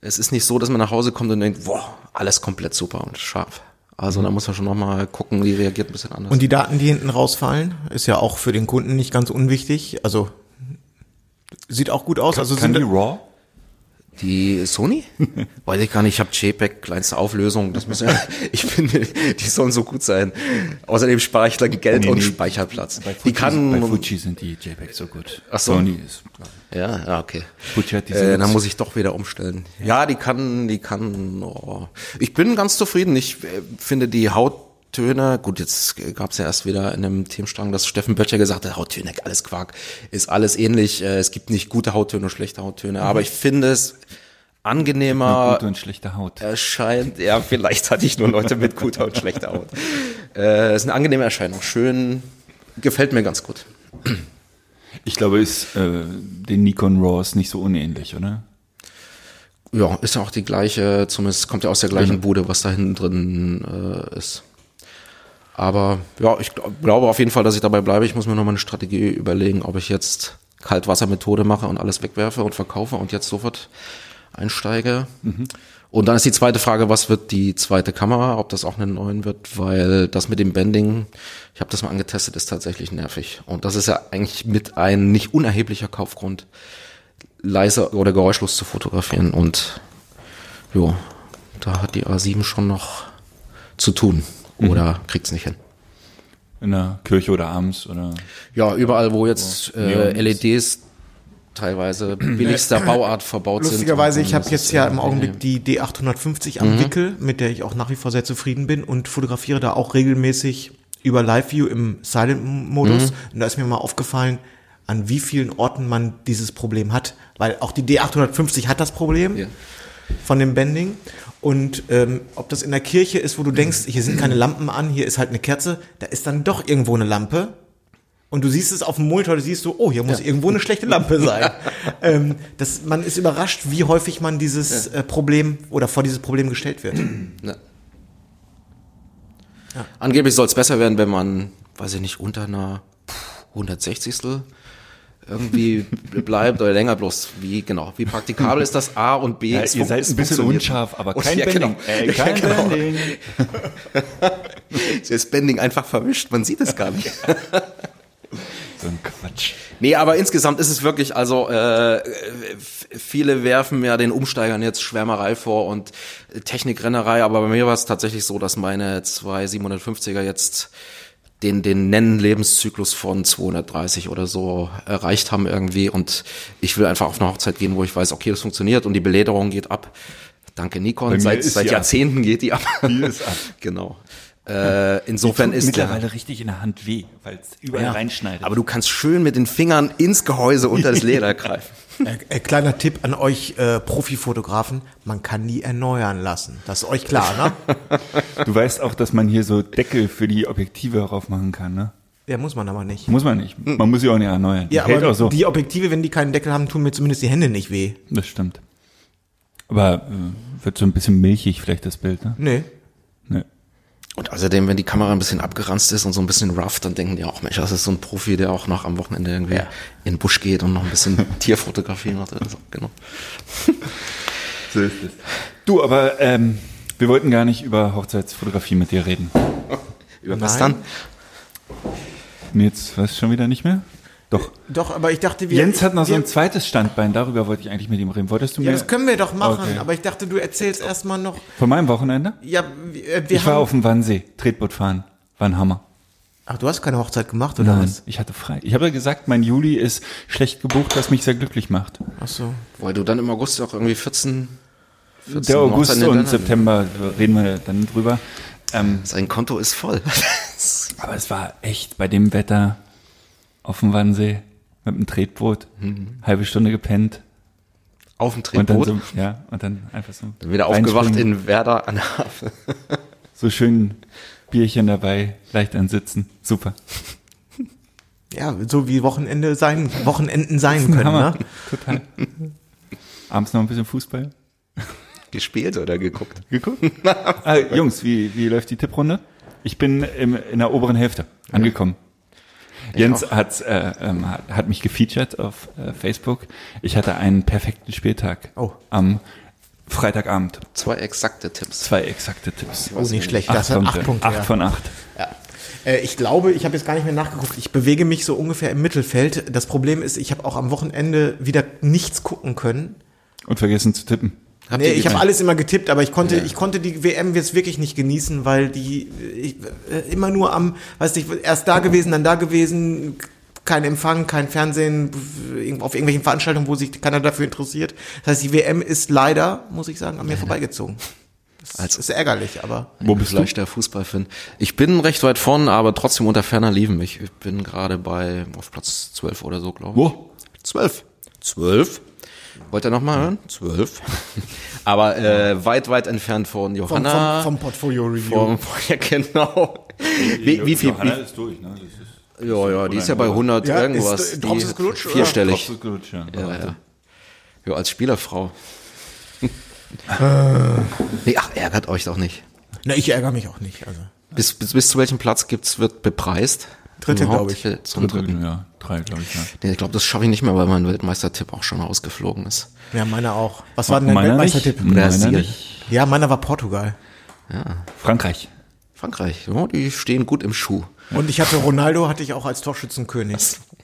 es ist nicht so, dass man nach Hause kommt und denkt, boah, alles komplett super und scharf. Also da muss man schon nochmal gucken, die reagiert ein bisschen anders. Und die Daten, die hinten rausfallen, ist ja auch für den Kunden nicht ganz unwichtig. Also sieht auch gut aus. Also Kann sind die RAW? Die Sony? Weiß ich gar nicht, ich habe JPEG, kleinste Auflösung. Das muss ja, ich finde, die sollen so gut sein. Außerdem spare ich dann Geld Nee, und nee. Speicherplatz. Bei die Fuji, kann. bei Fuji sind die JPEG so gut. Ach so. Sony ist. Ja, ja, okay. Fuji hat diese Äh, dann muss ich doch wieder umstellen. Ja, die kann, die kann. Oh. Ich bin ganz zufrieden. Ich äh, finde die Hauttöne, gut, jetzt gab es ja erst wieder in einem Themenstrang, dass Steffen Böttcher gesagt hat, Hauttöne, alles Quark, ist alles ähnlich. Äh, Es gibt nicht gute Hauttöne und schlechte Hauttöne. Aber ich finde es angenehmer gute und schlechte Haut. erscheint. Ja, vielleicht hatte ich nur Leute mit guter und schlechter Haut. Äh, ist eine angenehme Erscheinung. Schön, gefällt mir ganz gut. Ich glaube, ist äh, den Nikon RAWs nicht so unähnlich, oder? Ja, ist ja auch die gleiche, zumindest kommt ja aus der gleichen. Bude, was da hinten drin äh, ist. Aber ja, ich glaub, glaube auf jeden Fall, dass ich dabei bleibe. Ich muss mir noch mal eine Strategie überlegen, ob ich jetzt Kaltwassermethode mache und alles wegwerfe und verkaufe und jetzt sofort einsteige. Und dann ist die zweite Frage, was wird die zweite Kamera, ob das auch eine neuen wird, weil das mit dem Bending, ich habe das mal angetestet, ist tatsächlich nervig. Und das ist ja eigentlich mit ein nicht unerheblicher Kaufgrund, leise oder geräuschlos zu fotografieren. Und jo, da hat die A7 schon noch zu tun. Oder kriegt's nicht hin. In der Kirche oder abends oder. Ja, überall, wo jetzt äh, LEDs teilweise billigster Bauart verbaut sind. Lustigerweise, ich habe jetzt es ja im Augenblick die D850 am Mhm. Wickel, mit der ich auch nach wie vor sehr zufrieden bin und fotografiere da auch regelmäßig über Live View im Silent-Modus. Mhm. Und da ist mir mal aufgefallen, an wie vielen Orten man dieses Problem hat. Weil auch die D850 hat das Problem Ja. von dem Bending. Und ähm, ob das in der Kirche ist, wo du denkst, hier sind keine Lampen an, hier ist halt eine Kerze, da ist dann doch irgendwo eine Lampe. Und du siehst es auf dem Monitor, du siehst so, oh, hier muss irgendwo eine schlechte Lampe sein. ähm, das, man ist überrascht, wie häufig man dieses äh, Problem oder vor dieses Problem gestellt wird. Ja. Angeblich soll es besser werden, wenn man, weiß ich nicht, unter einer 160. irgendwie bleibt oder länger bloß. Wie genau? Wie praktikabel ist das A und B? Ja, ihr seid ein bisschen unscharf, aber kein ja, Bending. Genau. Ey, kein ja, genau. Bending. Das Bending einfach verwischt, man sieht es gar nicht. So ein Quatsch. Nee, aber insgesamt ist es wirklich, also äh, viele werfen ja den Umsteigern jetzt Schwärmerei vor und äh, Technikrennerei, aber bei mir war es tatsächlich so, dass meine zwei 750er jetzt den, den Nennen-Lebenszyklus von 230 oder so erreicht haben irgendwie und ich will einfach auf eine Hochzeit gehen, wo ich weiß, okay, das funktioniert und die Belederung geht ab. Danke Nikon, seit, seit die ab. Jahrzehnten geht die ab. Die ist ab. genau. Äh, insofern tut ist der, mittlerweile richtig in der Hand weh, weil es überall ja, reinschneidet. aber du kannst schön mit den Fingern ins Gehäuse unter das Leder greifen. Äh, äh, kleiner Tipp an euch äh, Profifotografen, man kann nie erneuern lassen. Das ist euch klar, ne? du weißt auch, dass man hier so Deckel für die Objektive drauf machen kann, ne? Ja, muss man aber nicht. Muss man nicht. Man muss sie auch nicht erneuern. Die Ja, hält aber auch so. die Objektive, wenn die keinen Deckel haben, tun mir zumindest die Hände nicht weh. Das stimmt. Aber äh, wird so ein bisschen milchig vielleicht das Bild, ne? Nee. Nee. Und außerdem, wenn die Kamera ein bisschen abgeranzt ist und so ein bisschen rough, dann denken die auch, Mensch, das ist so ein Profi, der auch noch am Wochenende irgendwie in den Busch geht und noch ein bisschen Tierfotografie macht. so. Genau. So ist es. Du, aber ähm, wir wollten gar nicht über Hochzeitsfotografie mit dir reden. Über was Nein. dann? Nee, jetzt weißt du schon wieder nicht mehr? Doch. Doch, aber ich dachte, wir. Jens hat noch so wir, ein zweites Standbein, darüber wollte ich eigentlich mit ihm reden. Wolltest du mir Ja, das können wir doch machen, Okay. aber ich dachte, du erzählst erstmal noch. von meinem Wochenende? Ja, wir, äh, wir ich war auf dem Wannsee, Tretboot fahren. War ein Hammer. Ach, du hast keine Hochzeit gemacht, oder was? ich hatte frei. Ich habe ja gesagt, mein Juli ist schlecht gebucht, was mich sehr glücklich macht. Ach so. Weil du dann im August auch irgendwie 14, 14 Der August Hochzeiten und September reden wir dann drüber. Ähm, Sein Konto ist voll. aber es war echt bei dem Wetter auf dem Wannsee mit dem Tretboot, halbe Stunde gepennt. Auf dem Tretboot. so, ja, und dann einfach so. Dann wieder aufgewacht in Werder an der Havel. So schön Bierchen dabei, leicht ansitzen. Super. Ja, so wie Wochenende sein, Wochenenden sein können, Hammer. ne? Total. Abends noch ein bisschen Fußball. Gespielt oder geguckt? Geguckt? ah, Jungs, wie, wie läuft die Tipprunde? Ich bin im, in der oberen Hälfte angekommen. Jens hat, äh, ähm, hat, hat mich gefeatured auf äh, Facebook. Ich hatte einen perfekten Spieltag Oh. am Freitagabend. Zwei exakte Tipps. Zwei exakte Tipps. Oh, nicht schlecht. Das sind acht Punkte. Acht ja. von acht. Äh, ich glaube, ich habe jetzt gar nicht mehr nachgeguckt. Ich bewege mich so ungefähr im Mittelfeld. Das Problem ist, ich habe auch am Wochenende wieder nichts gucken können. Und vergessen zu tippen. Habt Nee, ich habe alles immer getippt, aber ich konnte, ich konnte die WM jetzt wirklich nicht genießen, weil die ich, äh, immer nur am, weiß nicht, erst da gewesen, dann da gewesen, kein Empfang, kein Fernsehen, auf irgendwelchen Veranstaltungen, wo sich keiner dafür interessiert. Das heißt, die WM ist leider, muss ich sagen, an mir vorbeigezogen. Das Also- ist ärgerlich, aber Wo bist du? Vielleicht der Fußballfan. Ich bin recht weit vorn, aber trotzdem unter ferner Liefen. Ich bin gerade bei auf Platz 12 oder so, glaube ich. Wo? 12. 12? Wollt ihr noch mal hören? 12. aber äh, weit, weit entfernt von vom, Johanna. vom, vom Portfolio Review. vom, ja, genau. Wie, wie viel? Johanna ist durch, ne? Das ist ja, ja, die ist ja bei 100 Ja, irgendwas. ist, äh, die ist oder? vierstellig. Gut, ja. Ja, ja. ja, als Spielerfrau. nee, ach, ärgert euch doch nicht. Na, ich ärgere mich auch nicht. Also. Bis, bis, bis zu welchem Platz gibt's, wird bepreist? Dritte, Überhaupt? glaub ich. Zum dritten. Ja, drei, glaube ich, ja. Nee, ich glaube, das schaffe ich nicht mehr, weil mein Weltmeistertipp auch schon ausgeflogen ist. Ja, meiner auch. Was war denn dein Weltmeistertipp? nicht. Ja, meiner war Portugal. Frankreich. Frankreich, ja, die stehen gut im Schuh. Und ich hatte Ronaldo, hatte ich auch als Torschützenkönig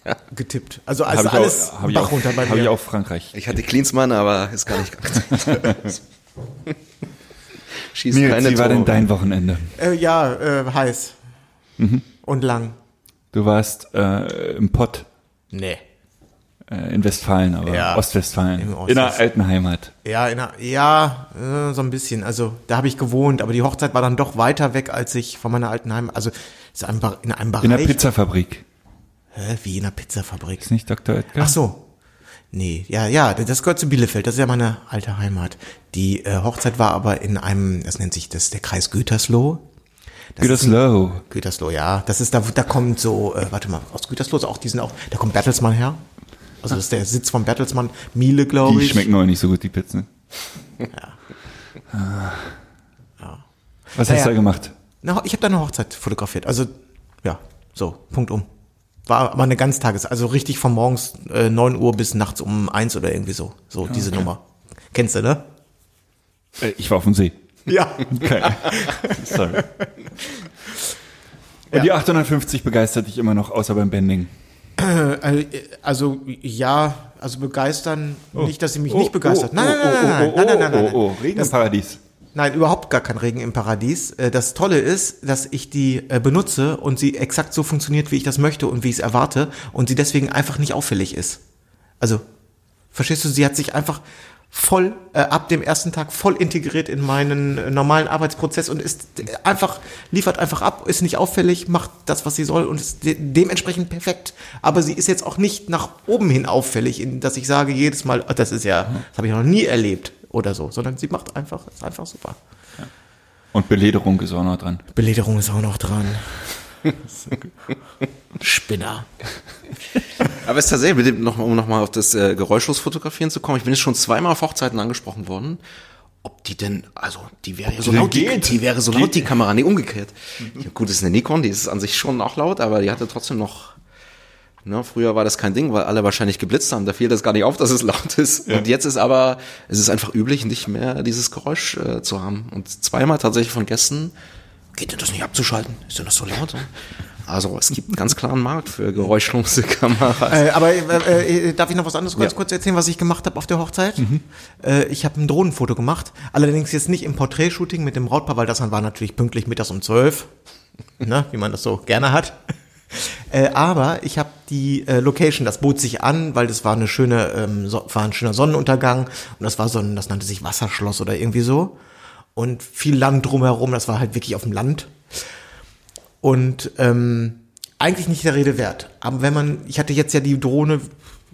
Ja. getippt. Also als Hab ich alles auch, hab ich Bach auch, runter bei hab ich mir. auch Frankreich. Ich hatte Klinsmann, aber ist gar nicht ganz. Schießt Nils, keine wie war denn Tore. dein Wochenende? Äh, ja, äh, heiß. Mhm. Und lang. Du warst äh, im Pott Nee. äh, in Westfalen, aber Ja, Ostwestfalen. im in der alten Heimat. Ja, in der, ja, äh, so ein bisschen. Also da habe ich gewohnt, aber die Hochzeit war dann doch weiter weg, als ich von meiner alten Heimat. Also ist ein, Bar- in einem Bereich. In der Pizzafabrik. Hä, wie in der Pizzafabrik? Ist nicht Dr. Oetker? Ach so. Nee, ja, ja, das gehört zu Bielefeld, das ist ja meine alte Heimat. Die äh, Hochzeit war aber in einem, das nennt sich das der Kreis Gütersloh. Das ist ein- Gütersloh. Gütersloh, ja. Das ist da, da kommt so, äh, warte mal, aus Gütersloh ist auch, die sind auch, da kommt Bertelsmann her. Also das ist der Sitz von Bertelsmann, Miele, glaube Die ich. schmecken auch nicht so gut, die Pizzen. Ah. Was hast Naja. du da gemacht? Na, ich habe da eine Hochzeit fotografiert. Also, ja, so, Punkt um. War aber eine Ganztages, also richtig von morgens äh, 9 Uhr bis nachts um eins oder irgendwie so. So, diese okay. Nummer. Kennst du, ne? Äh, Ich war auf dem See. Ja. Okay. Sorry. Und die 850 begeistert dich immer noch, außer beim Bending. Äh, Also, ja, also begeistern, nicht, dass sie mich Oh, nicht begeistert. oh, nein, nein, oh, nein, nein, oh, nein, nein, nein, nein, oh, nein. oh, oh, Regen im Das- Paradies. Nein, überhaupt gar kein Regen im Paradies. Äh, Das Tolle ist, dass ich die äh, benutze und sie exakt so funktioniert, wie ich das möchte und wie ich es erwarte und sie deswegen einfach nicht auffällig ist. Also, verstehst du, sie hat sich einfach voll äh, ab dem ersten Tag voll integriert in meinen äh, normalen Arbeitsprozess und ist äh, einfach liefert einfach ab, ist nicht auffällig, macht das, was sie soll und ist de dementsprechend perfekt. Aber sie ist jetzt auch nicht nach oben hin auffällig, in, dass ich sage jedes Mal, oh, das ist ja, das habe ich noch nie erlebt oder so, sondern sie macht einfach, ist einfach super. Und Belederung ist auch noch dran. Belederung ist auch noch dran. Spinner. Aber es ist tatsächlich, dem noch, um nochmal auf das äh, geräuschlos fotografieren zu kommen, ich bin jetzt schon zweimal auf Hochzeiten angesprochen worden, ob die denn, also die wäre ja so laut, die, geht. die wäre so laut, die Kamera, nee, umgekehrt. Ja, gut, das ist eine Nikon, die ist an sich schon auch laut, aber die hatte trotzdem noch, ne, früher war das kein Ding, weil alle wahrscheinlich geblitzt haben, da fiel das gar nicht auf, dass es laut ist. Und jetzt ist aber, es ist einfach üblich, nicht mehr dieses Geräusch äh, zu haben. Und zweimal tatsächlich von Gästen, geht denn das nicht abzuschalten? Ist denn das so laut? Also es gibt einen ganz klaren Markt für geräuschlose Kameras. Äh, aber äh, äh, darf ich noch was anderes ganz Ja. kurz erzählen, was ich gemacht habe auf der Hochzeit? Äh, ich habe ein Drohnenfoto gemacht, allerdings jetzt nicht im Porträtshooting mit dem Brautpaar, weil das war natürlich pünktlich mittags um zwölf, ne, wie man das so gerne hat. Äh, aber ich habe die äh, Location, das bot sich an, weil das war eine schöne, ähm, so, war ein schöner Sonnenuntergang und das war so ein, das nannte sich Wasserschloss oder irgendwie so und viel Land drumherum, das war halt wirklich auf dem Land und ähm, eigentlich nicht der Rede wert. Aber wenn man, ich hatte jetzt ja die Drohne,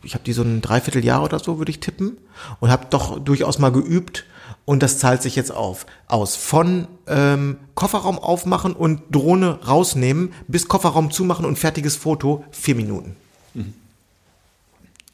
ich habe die so ein Dreivierteljahr oder so, würde ich tippen, und habe doch durchaus mal geübt und das zahlt sich jetzt auf aus. Von ähm, Kofferraum aufmachen und Drohne rausnehmen bis Kofferraum zumachen und fertiges Foto vier Minuten.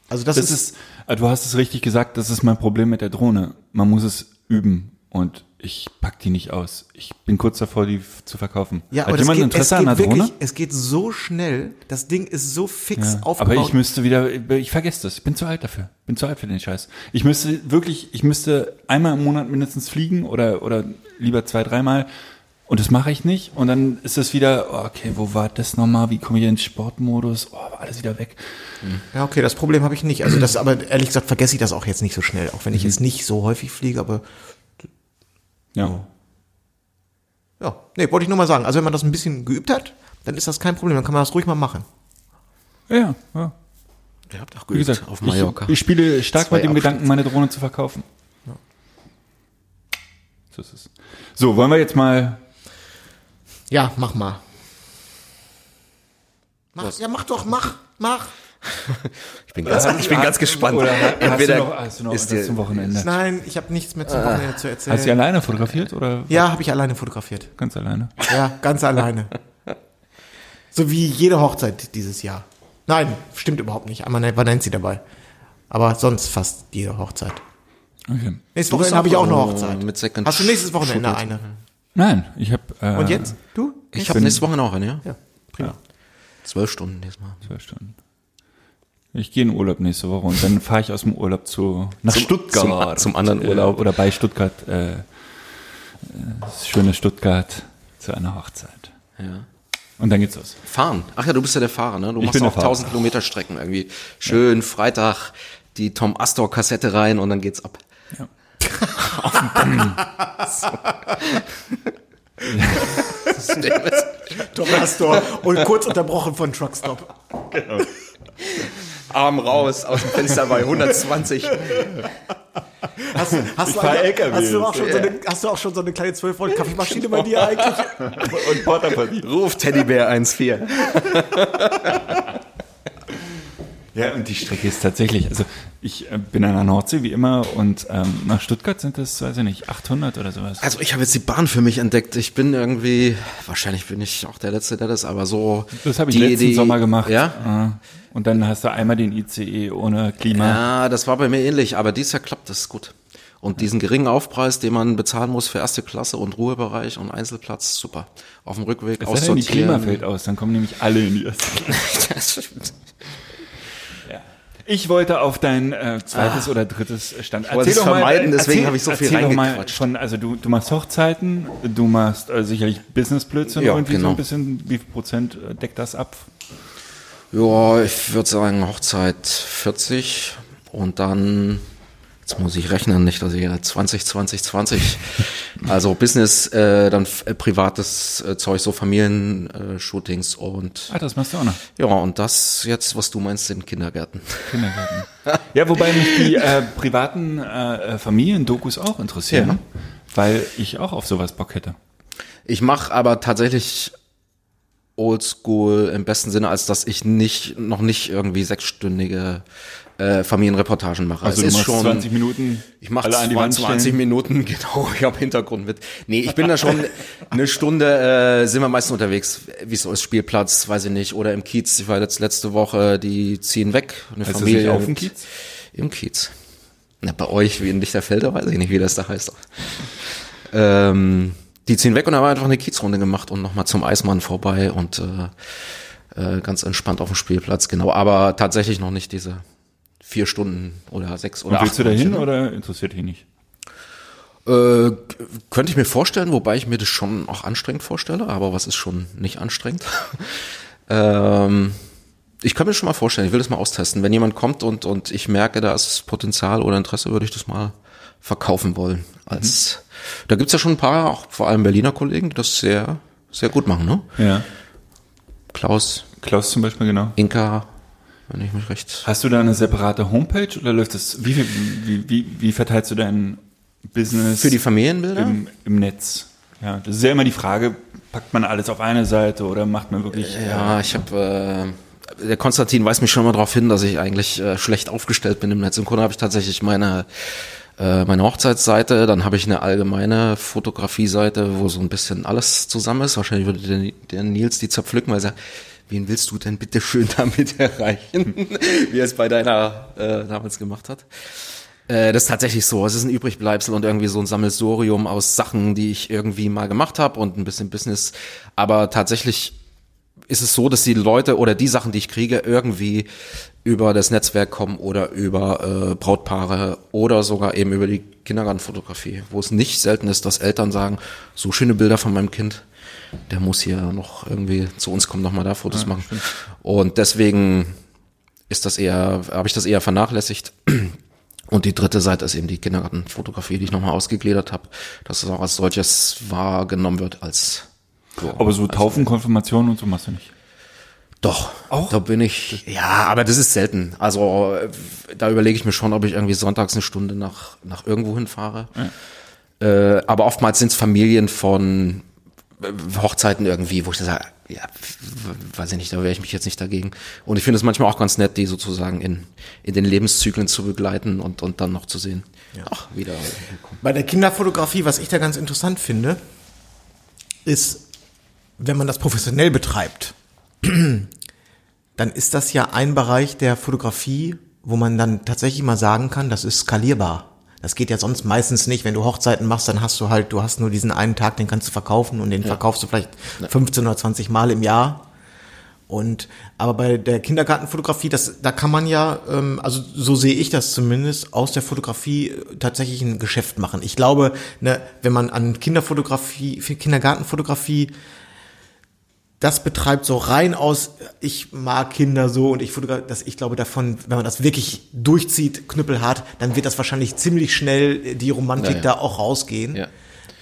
Also das, Das ist, ist, äh, du hast es richtig gesagt, das ist mein Problem mit der Drohne. Man muss es üben und ich pack die nicht aus. Ich bin kurz davor, die zu verkaufen. ja, Hat jemand geht, es Interesse an geht der Drohne? wirklich, es geht so schnell. Das Ding ist so fix Ja, aufgebaut. aber ich müsste wieder, ich vergesse das. Ich bin zu alt dafür. Bin zu alt für den Scheiß. Ich müsste wirklich, ich müsste einmal im Monat mindestens fliegen oder, oder lieber zwei, dreimal. Und das mache ich nicht. Und dann ist das wieder, oh, okay, wo war das nochmal? Wie komme ich in den Sportmodus? Oh, war alles wieder weg. Ja, okay, das Problem habe ich nicht. Also das, aber ehrlich gesagt vergesse ich das auch jetzt nicht so schnell, auch wenn ich jetzt nicht so häufig fliege, aber Ja. ja, nee, wollte ich nur mal sagen. Also wenn man das ein bisschen geübt hat, dann ist das kein Problem, dann kann man das ruhig mal machen. Ja, ja. Ihr habt auch Wie gesagt, auf Mallorca. Ich, ich spiele stark Zwei mit dem Gedanken, meine Drohne zu verkaufen. So ist es. So, wollen wir jetzt mal. Ja, mach mal. Mach, ja, mach doch, mach, mach. Ich bin ganz, ich bin ganz gespannt. Oder hast Entweder du noch, hast du noch ist was zum Wochenende? Nein, ich habe nichts mehr zum Wochenende zu erzählen. Hast du alleine fotografiert oder ja, habe ich alleine fotografiert. ganz alleine? Ja, ganz alleine. So wie jede Hochzeit dieses Jahr. Nein, stimmt überhaupt nicht. Einmal war Nancy dabei. Aber sonst fast jede Hochzeit. Okay. Nächstes Du bist Wochenende habe ich auch eine Hochzeit. mit Second Hast du nächstes Wochenende Shootout. eine? Nein, ich habe. Äh, Und jetzt? Du? Ich habe nächste Woche noch eine, ja? Ja, prima. Zwölf Stunden diesmal. Zwölf Stunden. Ich gehe in Urlaub nächste Woche und dann fahre ich aus dem Urlaub zu nach Zum- Stuttgart. zum- zum anderen Urlaub. Äh, oder bei Stuttgart. Äh, äh, das schöne Stuttgart zu einer Hochzeit. Ja. Und dann geht's los. Fahren. Ach ja, du bist ja der Fahrer, ne? Du Ich machst auch Fahrer. 1000 Kilometer Strecken irgendwie. Schön Freitag die Tom Astor Kassette rein und dann geht's ab. Ja. Thomas Tor und kurz unterbrochen von Truckstop. Arm raus aus dem Fenster bei 120. Hast, du- hast, du, LKW hast, du auch schon so eine, hast du auch schon so eine kleine 12 Volt Kaffeemaschine bei dir eigentlich? Und Porterpapier. Ruf Teddybär 1,4. Ja, und die Strecke ist tatsächlich, also ich äh, bin an der Nordsee wie immer und ähm, nach Stuttgart sind es, weiß ich nicht, 800 oder sowas. Also ich habe jetzt die Bahn für mich entdeckt. Ich bin irgendwie, wahrscheinlich bin ich auch der Letzte, der das, aber so. Das habe ich die- letzten die- Sommer gemacht. Ja? Äh, Und dann hast du einmal den ICE ohne Klima. Ja, das war bei mir ähnlich, aber dieses Jahr klappt das gut. Und diesen geringen Aufpreis, den man bezahlen muss für erste Klasse und Ruhebereich und Einzelplatz, super. Auf dem Rückweg Es sei denn, die aussortieren. Klima fällt aus, dann kommen nämlich alle in die erste Klasse. Ich wollte auf dein äh, zweites oder drittes Stand. wollte es vermeiden, deswegen habe ich so viel mal reingequatscht. Von, also du, du machst Hochzeiten, du machst äh, sicherlich Business-Blödsinn Ja, irgendwie so genau. ein bisschen. Wie viel Prozent äh, deckt das ab? Ja, ich würde sagen Hochzeit 40 und dann Jetzt muss ich rechnen, nicht, dass ich 20, 20, 20. Also Business, äh, dann äh, privates äh, Zeug, so Familienshootings und Ah, das machst du auch noch. ja, und das jetzt, was du meinst, sind Kindergärten. Kindergarten. Ja, wobei mich die äh, privaten äh, äh, Familiendokus auch interessieren, Ja. weil ich auch auf sowas Bock hätte. Ich mache aber tatsächlich Oldschool im besten Sinne, als dass ich nicht noch nicht irgendwie sechsstündige äh, Familienreportagen mache. Also es du ist schon 20 Minuten, Ich mache alle an die Wand 20 stellen. Minuten, genau, ich habe Hintergrund mit. Nee, ich bin da schon eine Stunde, äh, sind wir meistens unterwegs, wie so ist Spielplatz, weiß ich nicht, oder im Kiez, ich war jetzt letzte Woche, die ziehen weg, eine das Familie. auf dem Kiez? Im Kiez. Na, bei euch, wie in Lichterfelder, weiß ich nicht, wie das da heißt. Ähm, die ziehen weg und haben einfach eine Kiezrunde gemacht und nochmal zum Eismann vorbei und äh, äh, ganz entspannt auf dem Spielplatz, genau. Aber tatsächlich noch nicht diese vier Stunden oder sechs oder Und willst du acht da hin oder interessiert dich nicht? Äh, könnte ich mir vorstellen, wobei ich mir das schon auch anstrengend vorstelle, aber was ist schon nicht anstrengend? ähm, ich kann mir schon mal vorstellen, ich will das mal austesten. Wenn jemand kommt und, und ich merke, da ist Potenzial oder Interesse, würde ich das mal verkaufen wollen. Als da gibt's ja schon ein paar, auch vor allem Berliner Kollegen, die das sehr, sehr gut machen, ne? Ja. Klaus, Klaus zum Beispiel, genau. Inka, wenn ich mich recht. Hast du da eine separate Homepage oder läuft das, wie, wie, wie, wie verteilst du dein Business Für die Familienbilder? im, im Netz? Ja, das ist ja immer die Frage, packt man alles auf eine Seite oder macht man wirklich... Ja, ich habe äh, der Konstantin weist mich schon mal darauf hin, dass ich eigentlich äh, schlecht aufgestellt bin im Netz. Im Grunde habe ich tatsächlich meine äh, meine Hochzeitsseite, dann habe ich eine allgemeine Fotografie-Seite, wo so ein bisschen alles zusammen ist. Wahrscheinlich würde der, der Nils die zerpflücken, weil er sagt, wen willst du denn bitte schön damit erreichen, wie er es bei deiner äh, damals gemacht hat. Äh, das ist tatsächlich so. Es ist ein Übrigbleibsel und irgendwie so ein Sammelsurium aus Sachen, die ich irgendwie mal gemacht habe und ein bisschen Business. Aber tatsächlich ist es so, dass die Leute oder die Sachen, die ich kriege, irgendwie über das Netzwerk kommen oder über äh, Brautpaare oder sogar eben über die Kindergartenfotografie, wo es nicht selten ist, dass Eltern sagen, so schöne Bilder von meinem Kind, der muss hier noch irgendwie zu uns kommen, noch mal da Fotos machen. Und deswegen ist das eher, habe ich das eher vernachlässigt. Und die dritte Seite ist eben die Kindergartenfotografie, die ich nochmal ausgegliedert habe, dass es auch als solches wahrgenommen wird als so, Aber so als Taufen, Konfirmationen und so machst du nicht. doch, auch? da bin ich. Ja, aber das ist selten. Also äh, da überlege ich mir schon, ob ich irgendwie sonntags eine Stunde nach, nach irgendwo hinfahre. Äh, aber oftmals sind es Familien von Hochzeiten irgendwie, wo ich sage, ja, weiß ich nicht, da wäre ich mich jetzt nicht dagegen. Und ich finde es manchmal auch ganz nett, die sozusagen in, in den Lebenszyklen zu begleiten und, und dann noch zu sehen. Ach, wieder. Bei der Kinderfotografie, was ich da ganz interessant finde, ist, wenn man das professionell betreibt, dann ist das ja ein Bereich der Fotografie, wo man dann tatsächlich mal sagen kann, das ist skalierbar. Das geht ja sonst meistens nicht. Wenn du Hochzeiten machst, dann hast du halt, du hast nur diesen einen Tag, den kannst du verkaufen und den verkaufst du vielleicht 15 oder 20 Mal im Jahr. Und aber bei der Kindergartenfotografie, das, da kann man ja, ähm, also so sehe ich das zumindest, aus der Fotografie äh, tatsächlich ein Geschäft machen. Ich glaube, ne, wenn man an Kinderfotografie, für Kindergartenfotografie das betreibt so rein aus, ich mag Kinder so und ich fotografiere, das, ich glaube davon, wenn man das wirklich durchzieht, knüppelhart, dann wird das wahrscheinlich ziemlich schnell äh, die Romantik Ja, ja. da auch rausgehen. Ja.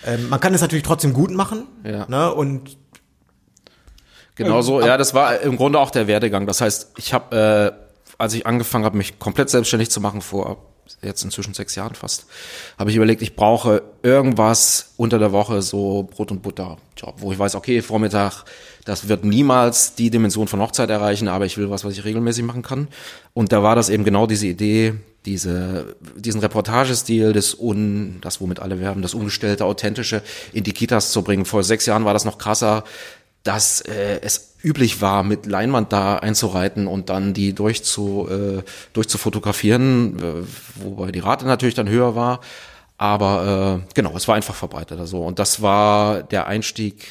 Ähm, man kann es natürlich trotzdem gut machen, ne, und Genau so, ja, das war im Grunde auch der Werdegang. Das heißt, ich habe, äh, als ich angefangen habe, mich komplett selbstständig zu machen, vor jetzt inzwischen sechs Jahren fast, habe ich überlegt, ich brauche irgendwas unter der Woche, so Brot- und Butter-Job, wo ich weiß, okay, Vormittag, das wird niemals die Dimension von Hochzeit erreichen, aber ich will was, was ich regelmäßig machen kann. Und da war das eben genau diese Idee, diese, diesen Reportagestil, das Un, das womit alle werben, das Ungestellte, Authentische in die Kitas zu bringen. Vor sechs Jahren war das noch krasser, dass äh, es üblich war, mit Leinwand da einzureiten und dann die durchzu, äh, durchzufotografieren, äh, wobei die Rate natürlich dann höher war. Aber äh, genau, es war einfach verbreiteter so. Und das war der Einstieg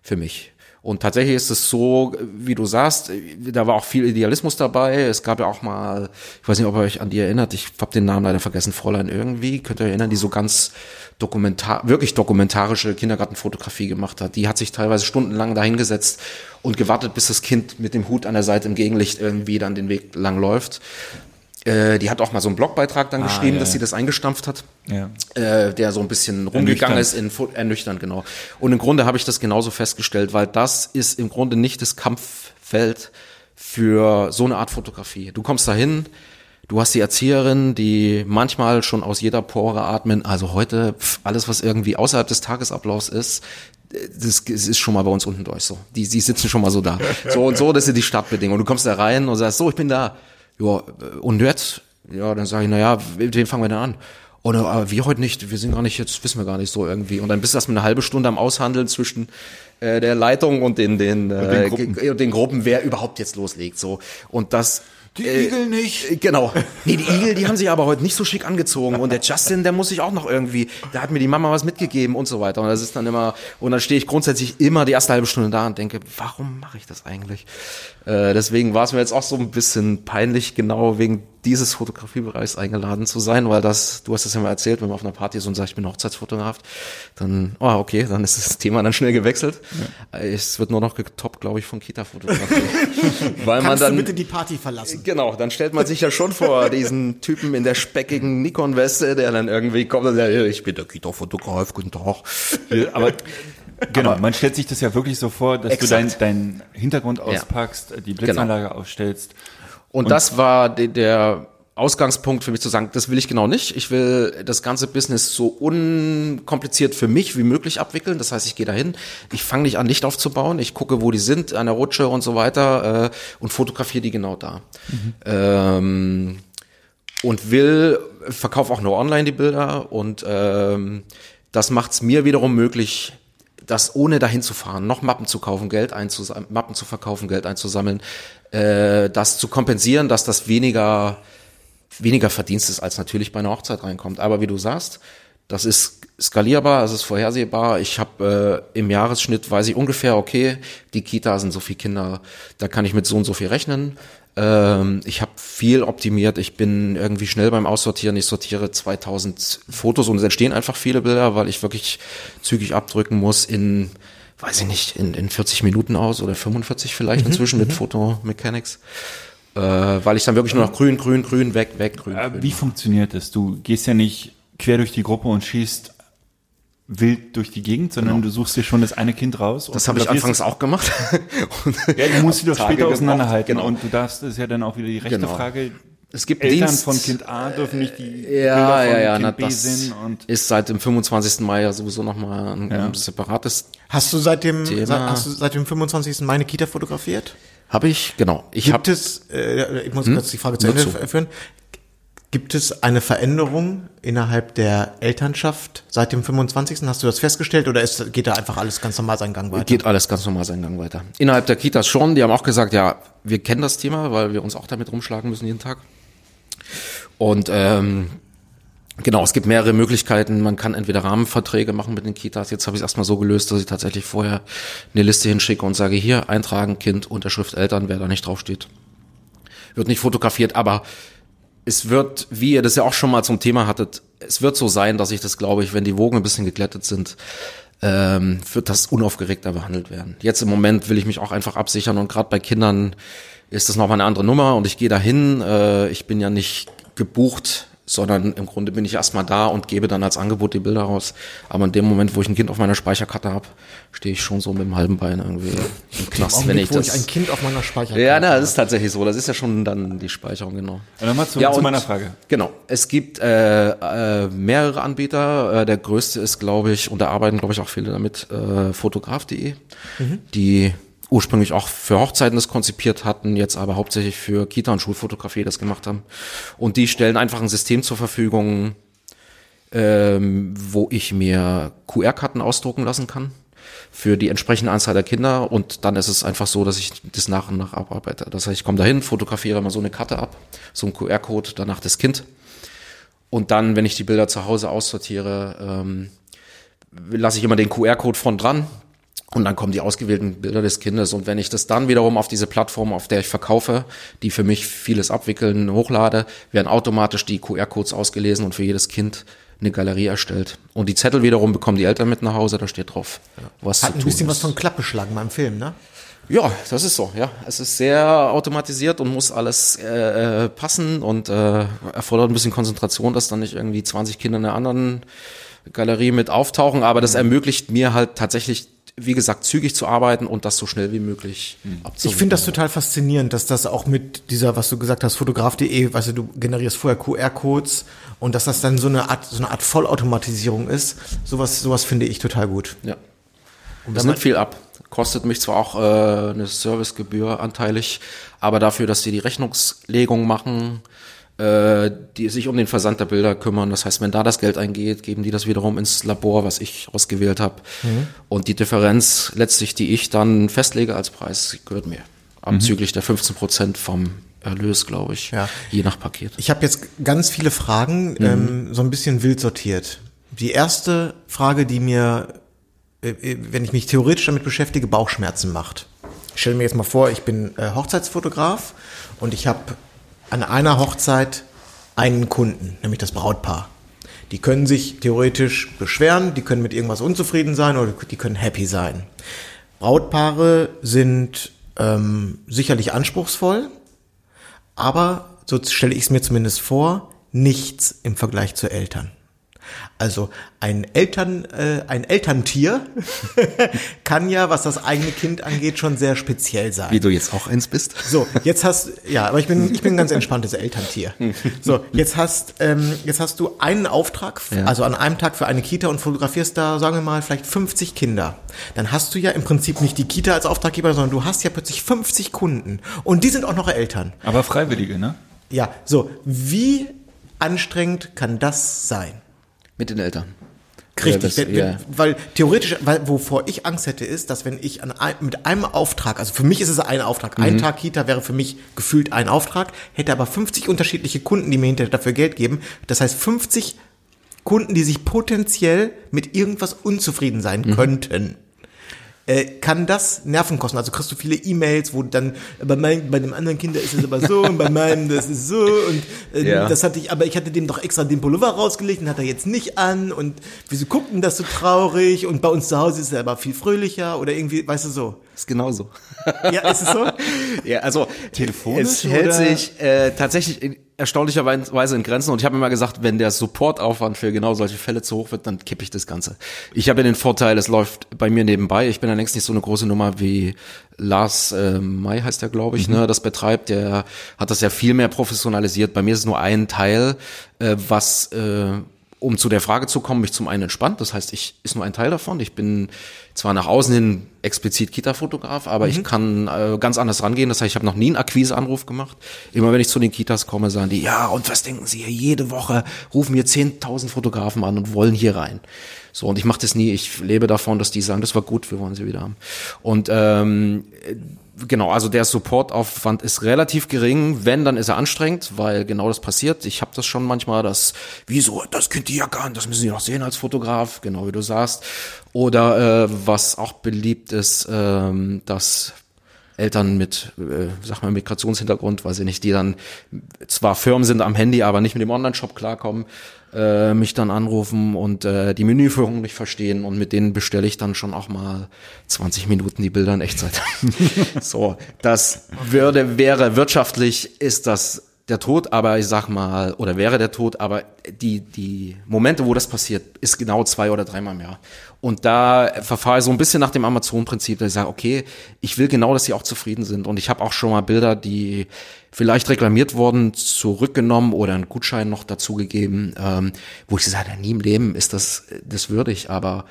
für mich. Und tatsächlich ist es so, wie du sagst, da war auch viel Idealismus dabei. Es gab ja auch mal, ich weiß nicht, ob ihr euch an die erinnert, ich habe den Namen leider vergessen, Fräulein irgendwie, könnt ihr euch erinnern, die so ganz dokumentar, wirklich dokumentarische Kindergartenfotografie gemacht hat. Die hat sich teilweise stundenlang dahingesetzt und gewartet, bis das Kind mit dem Hut an der Seite im Gegenlicht irgendwie dann den Weg lang läuft. Äh, die hat auch mal so einen Blogbeitrag dann Ah, geschrieben, ja, dass sie das eingestampft hat. Ja. Äh, der so ein bisschen rumgegangen ist in ernüchternd, genau. Und im Grunde habe ich das genauso festgestellt, weil das ist im Grunde nicht das Kampffeld für so eine Art Fotografie. Du kommst dahin, du hast die Erzieherin, die manchmal schon aus jeder Pore atmen. Also heute pf, alles, was irgendwie außerhalb des Tagesablaufs ist, das, das ist schon mal bei uns unten durch so. Die, die sitzen schon mal so da. So und so, das sind die Startbedingungen. Und du kommst da rein und sagst, so, ich bin da. Ja, äh, und jetzt? Ja, dann sage ich, na ja, mit wem fangen wir denn an? Oder aber wir heute nicht, wir sind gar nicht, jetzt wissen wir gar nicht so irgendwie. Und dann bist du erstmal eine halbe Stunde am Aushandeln zwischen äh, der Leitung und den, den, äh, Gruppen. ge- und den Gruppen, wer überhaupt jetzt loslegt. So. Und das. Die äh, Igel nicht. äh, Genau. Nee, die Igel, die haben sich aber heute nicht so schick angezogen. Und der Justin, der muss sich auch noch irgendwie, da hat mir die Mama was mitgegeben und so weiter. Und das ist dann immer, und dann stehe ich grundsätzlich immer die erste halbe Stunde da und denke, warum mache ich das eigentlich? Äh, deswegen war es mir jetzt auch so ein bisschen peinlich, genau wegen dieses Fotografiebereichs eingeladen zu sein, weil das, du hast es ja mal erzählt, wenn man auf einer Party ist und sagt, ich bin Hochzeitsfotograf, dann, oh, okay, dann ist das Thema dann schnell gewechselt. Äh, Es wird nur noch getoppt, glaube ich, von Kita-Fotografie. weil man Kannst dann, du bitte die Party verlassen? Genau, dann stellt man sich ja schon vor, diesen Typen in der speckigen Nikon-Weste, der dann irgendwie kommt und sagt, "Ja, ich bin der Kita-Fotograf, guten Tag. Aber genau, man stellt sich das ja wirklich so vor, dass Exakt. du deinen deinen Hintergrund auspackst, die Blitzanlage aufstellst. Und, das war de, der Ausgangspunkt für mich zu sagen, das will ich genau nicht. Ich will das ganze Business so unkompliziert für mich wie möglich abwickeln. Das heißt, ich gehe dahin, ich fange nicht an, Licht aufzubauen, ich gucke, wo die sind, an der Rutsche und so weiter äh, und fotografiere die genau da. Ähm, und will, verkaufe auch nur online die Bilder und ähm, das macht es mir wiederum möglich, das ohne dahin zu fahren, noch Mappen zu kaufen, Geld einzusammeln, Mappen zu verkaufen, Geld einzusammeln, äh, das zu kompensieren, dass das weniger weniger Verdienst ist, als natürlich bei einer Hochzeit reinkommt. Aber wie du sagst, das ist skalierbar, es ist vorhersehbar. Ich habe äh, im Jahresschnitt, weiß ich ungefähr, okay, die Kita sind so viele Kinder, da kann ich mit so und so viel rechnen. Ähm, ich habe viel optimiert, ich bin irgendwie schnell beim Aussortieren. Ich sortiere 2000 Fotos und es entstehen einfach viele Bilder, weil ich wirklich zügig abdrücken muss in, weiß ich nicht, in, in 40 Minuten aus oder 45 vielleicht inzwischen mit Photomechanics. Äh, weil ich dann wirklich nur noch grün, grün, grün, weg, weg, grün. Äh, grün. Wie funktioniert das? Du gehst ja nicht quer durch die Gruppe und schießt wild durch die Gegend, sondern du suchst dir schon das eine Kind raus. Das habe ich anfangs auch gemacht. Und Ja, du musst sie doch Tage später auseinanderhalten Genau. und du darfst, das ist ja dann auch wieder die rechte Genau. Frage. Es gibt Eltern Dienst- von Kind A dürfen nicht die Ja, Bilder von ja, ja, Kind na, B das sehen und ist seit dem 25. Mai ja sowieso nochmal ein, Ja. ein separates. Hast du seit dem, seit, hast du seit dem 25. meine Kita fotografiert? Habe ich, genau. Ich Gibt habe es, äh, ich muss Hm? kurz die Frage zu Ende führen. Gibt es eine Veränderung innerhalb der Elternschaft seit dem 25.? Hast du das festgestellt oder ist, geht da einfach alles ganz normal seinen Gang weiter? Geht alles ganz normal seinen Gang weiter. Innerhalb der Kitas schon, die haben auch gesagt, ja, wir kennen das Thema, weil wir uns auch damit rumschlagen müssen jeden Tag. Und ähm, genau, es gibt mehrere Möglichkeiten. Man kann entweder Rahmenverträge machen mit den Kitas. Jetzt habe ich es erstmal so gelöst, dass ich tatsächlich vorher eine Liste hinschicke und sage, hier, eintragen, Kind, Unterschrift Eltern, wer da nicht draufsteht. Wird nicht fotografiert, aber es wird, wie ihr das ja auch schon mal zum Thema hattet, es wird so sein, dass ich das, glaube ich, wenn die Wogen ein bisschen geglättet sind, ähm, wird das unaufgeregter behandelt werden. Jetzt im Moment will ich mich auch einfach absichern und gerade bei Kindern ist das nochmal eine andere Nummer und ich gehe dahin. Äh, ich bin ja nicht gebucht, sondern im Grunde bin ich erstmal da und gebe dann als Angebot die Bilder raus. Aber in dem Moment, wo ich ein Kind auf meiner Speicherkarte habe, stehe ich schon so mit dem halben Bein irgendwie im Knast, wenn ich wo das. ich ein Kind auf meiner Speicherkarte ja, na, das ist tatsächlich so. Das ist ja schon dann die Speicherung, genau. Und nochmal zu, Ja, zu meiner Frage. Genau. Es gibt äh, äh, mehrere Anbieter. Äh, der größte ist, glaube ich, und da arbeiten, glaube ich, auch viele damit, äh, fotograf.de, die ursprünglich auch für Hochzeiten das konzipiert hatten, jetzt aber hauptsächlich für Kita- und Schulfotografie das gemacht haben. Und die stellen einfach ein System zur Verfügung, ähm, wo ich mir QR-Karten ausdrucken lassen kann für die entsprechende Anzahl der Kinder und dann ist es einfach so, dass ich das nach und nach abarbeite. Das heißt, ich komme dahin, fotografiere mal so eine Karte ab, so ein QR-Code, danach das Kind und dann, wenn ich die Bilder zu Hause aussortiere, ähm, lasse ich immer den QR-Code von dran und dann kommen die ausgewählten Bilder des Kindes und wenn ich das dann wiederum auf diese Plattform, auf der ich verkaufe, die für mich vieles abwickeln, hochlade, werden automatisch die QR-Codes ausgelesen und für jedes Kind eine Galerie erstellt. Und die Zettel wiederum bekommen die Eltern mit nach Hause, da steht drauf, was Hat zu ein tun bisschen was ist. von Klappbeschlagen beim Film, ne? Ja, das ist so, ja. Es ist sehr automatisiert und muss alles äh, äh, passen und äh, erfordert ein bisschen Konzentration, dass dann nicht irgendwie 20 Kinder in einer anderen Galerie mit auftauchen, aber das ermöglicht mir halt tatsächlich, wie gesagt, zügig zu arbeiten und das so schnell wie möglich abzurufen. Ich finde das total faszinierend, dass das auch mit dieser, was du gesagt hast, fotograf.de, weißt du, du generierst vorher QR-Codes und dass das dann so eine Art, so eine Art Vollautomatisierung ist. Sowas, sowas finde ich total gut. Ja. Das nimmt viel ab. Kostet mich zwar auch äh, eine Servicegebühr anteilig, aber dafür, dass die die Rechnungslegung machen, äh, die sich um den Versand der Bilder kümmern. Das heißt, wenn da das Geld eingeht, geben die das wiederum ins Labor, was ich ausgewählt habe. Mhm. Und die Differenz letztlich, die ich dann festlege als Preis, gehört mir. Abzüglich der 15 Prozent vom Erlös, glaube ich. Ja. Je nach Paket. Ich habe jetzt ganz viele Fragen, ähm, so ein bisschen wild sortiert. Die erste Frage, die mir, äh, wenn ich mich theoretisch damit beschäftige, Bauchschmerzen macht. Ich stelle mir jetzt mal vor, ich bin äh, Hochzeitsfotograf und ich habe an einer Hochzeit einen Kunden, nämlich das Brautpaar. Die können sich theoretisch beschweren, die können mit irgendwas unzufrieden sein oder die können happy sein. Brautpaare sind ähm, sicherlich anspruchsvoll, aber so stelle ich es mir zumindest vor, nichts im Vergleich zu Eltern. Also ein Eltern, äh, ein Elterntier kann ja, was das eigene Kind angeht, schon sehr speziell sein. Wie du jetzt auch eins bist. So, jetzt hast ja, aber ich bin ich bin ein ganz entspanntes Elterntier. So, jetzt hast ähm, jetzt hast du einen Auftrag, Ja. also an einem Tag für eine Kita und fotografierst da, sagen wir mal, vielleicht 50 Kinder. Dann hast du ja im Prinzip nicht die Kita als Auftraggeber, sondern du hast ja plötzlich 50 Kunden und die sind auch noch Eltern. Aber Freiwillige, ne? Ja, so, wie anstrengend kann das sein? Mit den Eltern. Richtig, das- wenn, ja. weil theoretisch, weil, wovor ich Angst hätte, ist, dass wenn ich an ein, mit einem Auftrag, also für mich ist es ein Auftrag, Mhm. ein Tag Kita wäre für mich gefühlt ein Auftrag, hätte aber 50 unterschiedliche Kunden, die mir hinterher dafür Geld geben. Das heißt 50 Kunden, die sich potenziell mit irgendwas unzufrieden sein Mhm. könnten. Äh, kann das Nerven kosten? Also kriegst du viele E-Mails, wo dann bei, mein, bei dem anderen Kinder ist es aber so und bei meinem das ist so und äh, Ja. das hatte ich, aber ich hatte dem doch extra den Pullover rausgelegt und hat er jetzt nicht an und wieso guckt denn das so traurig und bei uns zu Hause ist er aber viel fröhlicher oder irgendwie, weißt du so. Ist genauso. Ja, ist es so? Ja, also Telefonisch es hält oder? sich äh, tatsächlich in, erstaunlicherweise in Grenzen und ich habe immer gesagt, wenn der Supportaufwand für genau solche Fälle zu hoch wird, dann kippe ich das Ganze. Ich habe ja den Vorteil, es läuft bei mir nebenbei. Ich bin ja längst nicht so eine große Nummer wie Lars äh, May heißt der, glaube ich, ne, das betreibt. Der hat das ja viel mehr professionalisiert. Bei mir ist es nur ein Teil, äh, was äh, um zu der Frage zu kommen, mich zum einen entspannt. Das heißt, ich ist nur ein Teil davon. Ich bin zwar nach außen hin explizit Kita-Fotograf, aber ich kann äh, ganz anders rangehen. Das heißt, ich habe noch nie einen Akquiseanruf gemacht. Immer wenn ich zu den Kitas komme, sagen die, ja, und was denken Sie hier? Jede Woche rufen wir 10.000 Fotografen an und wollen hier rein. So, und ich mache das nie. Ich lebe davon, dass die sagen, das war gut, wir wollen sie wieder haben. Und ähm, genau, also der Supportaufwand ist relativ gering. Wenn, dann ist er anstrengend, weil genau das passiert. Ich habe das schon manchmal, dass, wieso, das könnt ihr ja gar nicht, das müssen Sie doch sehen als Fotograf, genau wie du sagst. Oder äh, was auch beliebt ist, ähm, dass Eltern mit, äh, sag mal, Migrationshintergrund, weiß ich nicht, die dann zwar Firmen sind am Handy, aber nicht mit dem Online-Shop klarkommen, äh, mich dann anrufen und äh, die Menüführung nicht verstehen und mit denen bestelle ich dann schon auch mal 20 Minuten die Bilder in Echtzeit. so, das würde, wäre wirtschaftlich, ist das der Tod, aber ich sag mal, oder wäre der Tod, aber die, die Momente, wo das passiert, ist genau zwei oder dreimal im Jahr. Und da verfahre ich so ein bisschen nach dem Amazon-Prinzip, dass ich sage, okay, ich will genau, dass sie auch zufrieden sind. Und ich habe auch schon mal Bilder, die vielleicht reklamiert wurden, zurückgenommen oder einen Gutschein noch dazugegeben, ähm, wo ich habe, nie im Leben ist das, das würdig. Aber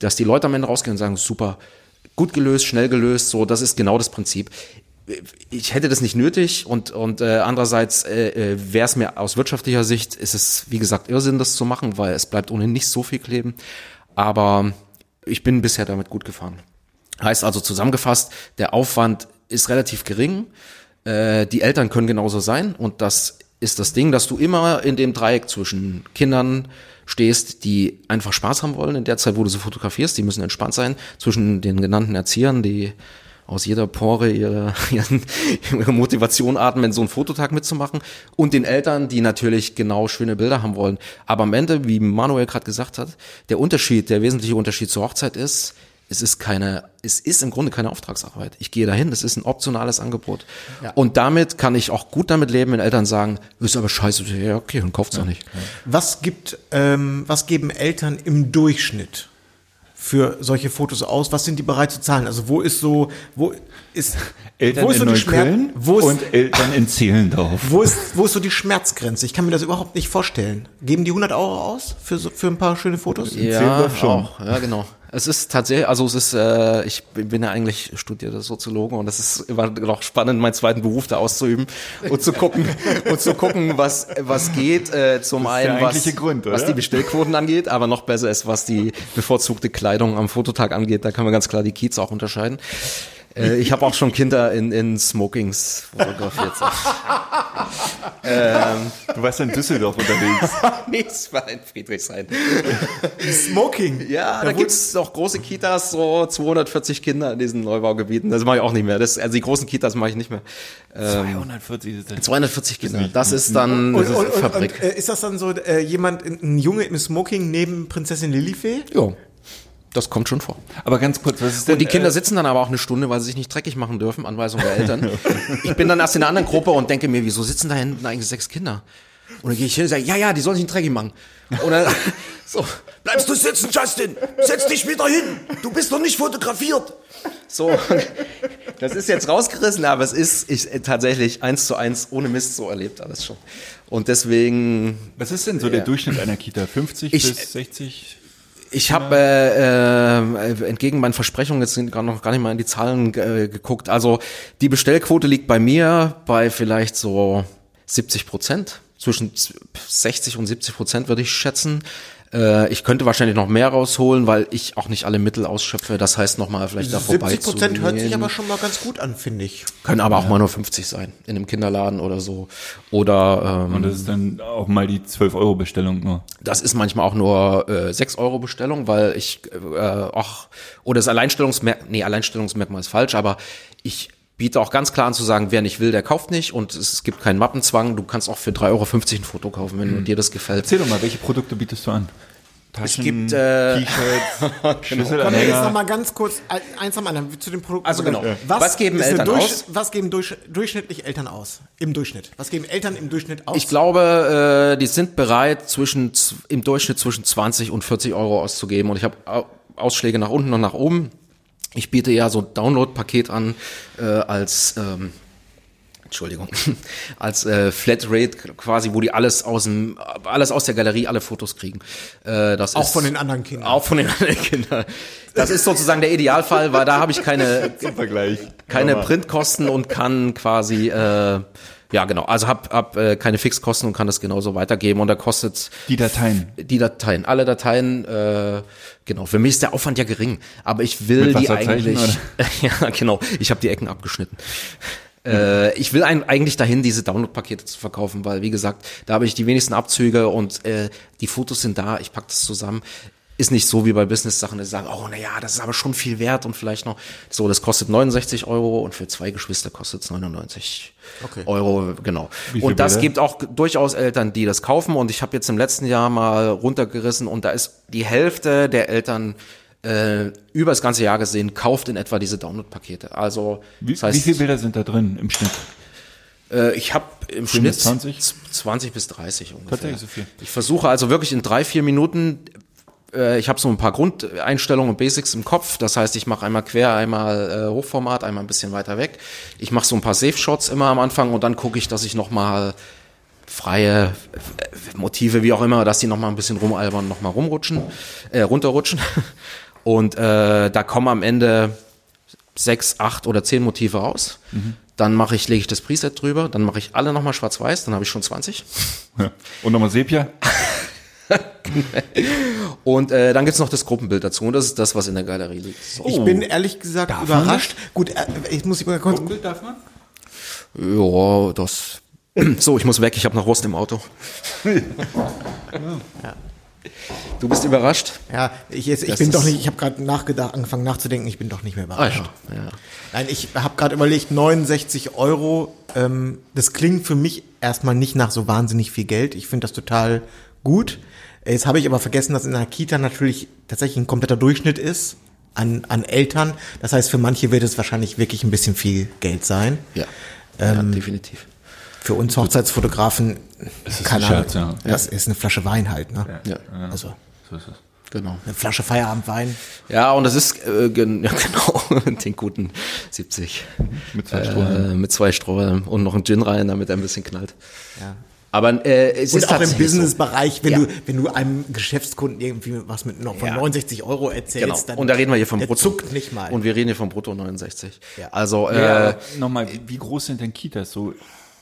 dass die Leute am Ende rausgehen und sagen, super, gut gelöst, schnell gelöst, so, das ist genau das Prinzip ich hätte das nicht nötig und und äh, andererseits äh, äh, wäre es mir aus wirtschaftlicher Sicht ist es wie gesagt Irrsinn das zu machen, weil es bleibt ohnehin nicht so viel kleben, aber ich bin bisher damit gut gefahren. Heißt also zusammengefasst, der Aufwand ist relativ gering, äh, die Eltern können genauso sein und das ist das Ding, dass du immer in dem Dreieck zwischen Kindern stehst, die einfach Spaß haben wollen in der Zeit, wo du sie fotografierst, die müssen entspannt sein, zwischen den genannten Erziehern, die aus jeder Pore ihre, ihre Motivation atmen, so einen Fototag mitzumachen und den Eltern, die natürlich genau schöne Bilder haben wollen. Aber am Ende, wie Manuel gerade gesagt hat, der Unterschied, der wesentliche Unterschied zur Hochzeit ist, es ist keine, es ist im Grunde keine Auftragsarbeit. Ich gehe dahin, das ist ein optionales Angebot. Ja. Und damit kann ich auch gut damit leben, wenn Eltern sagen, ist aber scheiße, ja, okay, dann kauft's auch nicht. Was gibt, ähm, was geben Eltern im Durchschnitt für solche Fotos aus? Was sind die bereit zu zahlen? Also wo ist so, wo ist Eltern wo ist in so die Neukölln wo ist, und Eltern in Zehlendorf. wo ist, wo ist so die Schmerzgrenze? Ich kann mir das überhaupt nicht vorstellen. Geben die 100 Euro aus für so, für ein paar schöne Fotos? Ja, Zehlendorf schon. auch. Ja, genau. Es ist tatsächlich, also es ist, äh, ich bin ja eigentlich studierter Soziologe und es ist immer noch spannend, meinen zweiten Beruf da auszuüben und zu gucken und zu gucken, was was geht. Äh, zum einen was, Grund, was die Bestellquoten angeht, aber noch besser ist, was die bevorzugte Kleidung am Fototag angeht. Da kann man ganz klar die Kiez auch unterscheiden. Äh, ich habe auch schon Kinder in, in Smokings fotografiert. ähm, Du warst in Düsseldorf unterwegs. nee, es war in Friedrichshain. Smoking. Ja, da gibt's noch große Kitas, so 240 Kinder in diesen Neubaugebieten. Das mache ich auch nicht mehr. Das, also die großen Kitas mache ich nicht mehr. Ähm, 240 ist das. 240 Kinder. Das ist dann Und, und, ist und, Fabrik. und äh, ist das dann so äh, jemand, ein Junge im Smoking neben Prinzessin Lilifee? ja, das kommt schon vor. Aber ganz kurz, was ist denn? Und die Kinder äh, sitzen dann aber auch eine Stunde, weil sie sich nicht dreckig machen dürfen, Anweisung der Eltern. ich bin dann erst in einer anderen Gruppe und denke mir, wieso sitzen da hinten eigentlich sechs Kinder? Und dann gehe ich hin und sage, ja, ja, die sollen sich nicht dreckig machen. Und dann, so, Bleibst du sitzen, Justin? Setz dich wieder hin. Du bist noch nicht fotografiert. so. Das ist jetzt rausgerissen, aber es ist ich, äh, tatsächlich eins zu eins ohne Mist so erlebt alles schon. Und deswegen, Was ist denn so der Durchschnitt einer Kita? 50 Ich- bis 60? Ich habe äh, äh, entgegen meinen Versprechungen jetzt noch gar nicht mal in die Zahlen äh, geguckt. Also die Bestellquote liegt bei mir bei vielleicht so 70 Prozent. Zwischen 60 und 70 Prozent würde ich schätzen. Äh, ich könnte wahrscheinlich noch mehr rausholen, weil ich auch nicht alle Mittel ausschöpfe. Das heißt nochmal vielleicht da 70 Prozent hört sich aber schon mal ganz gut an, finde ich. Können aber auch mal nur 50 sein. In einem Kinderladen oder so. Oder ähm, Und das ist dann auch mal die 12-Euro-Bestellung nur. Das ist manchmal auch nur äh, 6 Euro Bestellung, weil ich äh, auch, oder das Alleinstellungsmerkmal, nee, Alleinstellungsmerkmal ist falsch, aber ich biete auch ganz klar an zu sagen, wer nicht will, der kauft nicht und es gibt keinen Mappenzwang. Du kannst auch für 3,50 Euro ein Foto kaufen, wenn dir das gefällt. Erzähl doch mal, welche Produkte bietest du an? Taschen, gibt, äh, T-Shirts, Komm, jetzt noch Schlüsselanhänger. mal ganz kurz ein- eins am anderen zu den Produkten. Also genau. Was, Was geben Eltern Durchsch- aus? Was geben durch, durchschnittlich Eltern aus? Im Durchschnitt. Was geben Eltern im Durchschnitt aus? Ich glaube, äh, die sind bereit, zwischen im Durchschnitt zwischen 20 und 40 Euro auszugeben. Und ich habe Au- Ausschläge nach unten und nach oben. Ich biete ja so ein Download-Paket an äh, als ähm, Entschuldigung, als äh, Flatrate quasi, wo die alles aus dem, alles aus der Galerie, alle Fotos kriegen. Äh, das Auch ist, von den anderen Kindern. Auch von den anderen Kindern. Das ist sozusagen der Idealfall, weil da habe ich keine, keine. Printkosten und kann quasi äh, ja genau, also hab, hab äh, keine Fixkosten und kann das genauso weitergeben und da kostet Die Dateien. die Dateien, alle Dateien, äh, genau. Für mich ist der Aufwand ja gering, aber ich will die eigentlich, ja genau, ich habe die Ecken abgeschnitten. Äh, ich will ein, eigentlich dahin, diese Download-Pakete zu verkaufen, weil wie gesagt, da habe ich die wenigsten Abzüge und äh, die Fotos sind da, ich pack das zusammen. Ist nicht so wie bei Business-Sachen, die sagen, oh naja, das ist aber schon viel wert und vielleicht noch so, das kostet 69 Euro und für zwei Geschwister kostet es 99 Okay. Euro, genau. Und das Bilder? gibt auch durchaus Eltern, die das kaufen und ich habe jetzt im letzten Jahr mal runtergerissen und da ist die Hälfte der Eltern äh, über das ganze Jahr gesehen, kauft in etwa diese Download-Pakete. Also Wie, das heißt, wie viele Bilder sind da drin im Schnitt? äh, ich habe im 10 Schnitt bis 20? 20 bis 30 ungefähr. So viel. Ich versuche also wirklich in drei, vier Minuten, äh, ich habe so ein paar Grundeinstellungen und Basics im Kopf. Das heißt, ich mache einmal quer, einmal äh, Hochformat, einmal ein bisschen weiter weg. Ich mache so ein paar Safe-Shots immer am Anfang und dann gucke ich, dass ich nochmal freie äh, Motive, wie auch immer, dass die nochmal ein bisschen rumalbern, nochmal rumrutschen, äh, runterrutschen. Und äh, da kommen am Ende sechs, acht oder zehn Motive raus. Dann mache ich, lege ich das Preset drüber, dann mache ich alle nochmal schwarz-weiß, dann habe ich schon 20. Ja. Und nochmal Sepia? Und äh, dann gibt's noch das Gruppenbild dazu und das ist das, was in der Galerie liegt. So. Ich bin ehrlich gesagt Darf man überrascht. Gut, äh, ich muss mal kurz. Bild darf man? Ja, das. So, ich muss weg, ich habe noch Wurst im Auto. Du bist überrascht? Ja, ich, jetzt, ich bin doch nicht, ich habe gerade nachgedacht, angefangen nachzudenken, ich bin doch nicht mehr überrascht. Ah, ja. Nein, ich habe gerade überlegt, 69 Euro, ähm, das klingt für mich erstmal nicht nach so wahnsinnig viel Geld. Ich finde das total gut. Jetzt habe ich aber vergessen, dass in einer Kita natürlich tatsächlich ein kompletter Durchschnitt ist. an, an Eltern. Das heißt, für manche wird es wahrscheinlich wirklich ein bisschen viel Geld sein. Ja, Ähm, ja definitiv. Für uns Hochzeitsfotografen, Es ist keine ein Ahnung, Scherz, ja. das ist eine Flasche Wein halt, ne? Ja, Also So ist es. genau. eine Flasche Feierabendwein. Ja, und das ist äh, gen ja, genau den guten 70 Mit zwei äh, Strohhalmen. mit zwei Strohhalmen und noch ein Gin rein, damit er ein bisschen knallt. Ja. Aber äh, es Und ist auch im. Businessbereich, wenn Ja. du, wenn du einem Geschäftskunden irgendwie was mit noch von Ja. 69 Euro erzählst, Genau. dann Und da reden wir hier vom der Brutto. zuckt nicht mal. Und wir reden hier vom Brutto 69. Ja. Also äh, nochmal, wie- wie groß sind denn Kitas so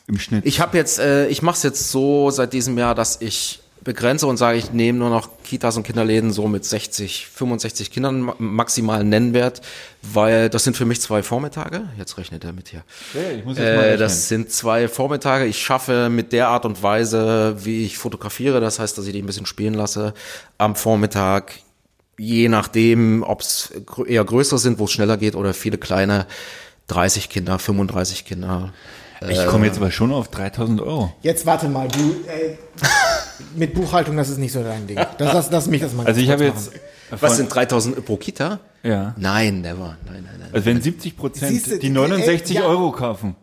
im Schnitt? Ich habe jetzt, äh, ich mache es jetzt so seit diesem Jahr, dass ich begrenze und sage, ich nehme nur noch Kitas und Kinderläden so mit 60, 65 Kindern ma- maximalen Nennwert, weil das sind für mich zwei Vormittage. Jetzt rechnet er mit hier. Ja, ich muss jetzt mal Äh, das sind zwei Vormittage. Ich schaffe mit der Art und Weise, wie ich fotografiere, das heißt, dass ich die ein bisschen spielen lasse, am Vormittag, je nachdem, ob es eher größere sind, wo es schneller geht, oder viele kleine, 30 Kinder, 35 Kinder. ich komme jetzt aber schon auf 3000 Euro. Jetzt warte mal, du, äh, mit Buchhaltung, das ist nicht so dein Ding. Das, das, lass mich das mal Also ich habe jetzt, Was sind 3000 pro Kita? ja, Nein, never. Nein, nein, nein. also wenn 70 Prozent die ey, 69 ja. Euro kaufen.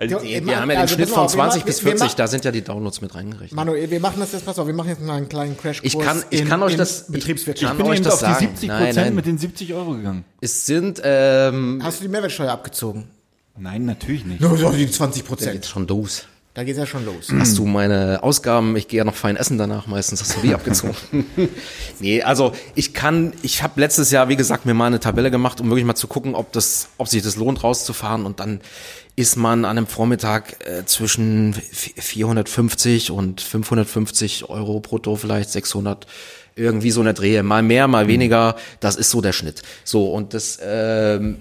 Also, Wir, wir haben ja den also Schnitt von auf, wir 20 machen- bis wir 40, machen- da sind ja die Downloads mit reingerechnet. Manuel, wir machen das jetzt, pass auf, wir machen jetzt mal einen kleinen Crashkurs Ich kann- ich in, kann euch in das- ich- Betriebswirtschaft. kann ich bin euch eben das auf die sagen. 70 Nein, Prozent nein. mit den 70 Euro gegangen. Es sind, ähm, Hast du die Mehrwertsteuer abgezogen? Nein, natürlich nicht. Nur so die 20 da Prozent. geht's schon los. Da geht's ja schon los. Hast du meine Ausgaben? Ich gehe ja noch fein essen danach meistens. Hast du die abgezogen? nee, also ich kann, ich habe letztes Jahr, wie gesagt, mir mal eine Tabelle gemacht, um wirklich mal zu gucken, ob das, ob sich das lohnt, rauszufahren. Und dann ist man an einem Vormittag äh, zwischen 450 und 550 Euro brutto, vielleicht 600 irgendwie so eine Drehe. Mal mehr, mal weniger. Das ist so der Schnitt. So und das ähm,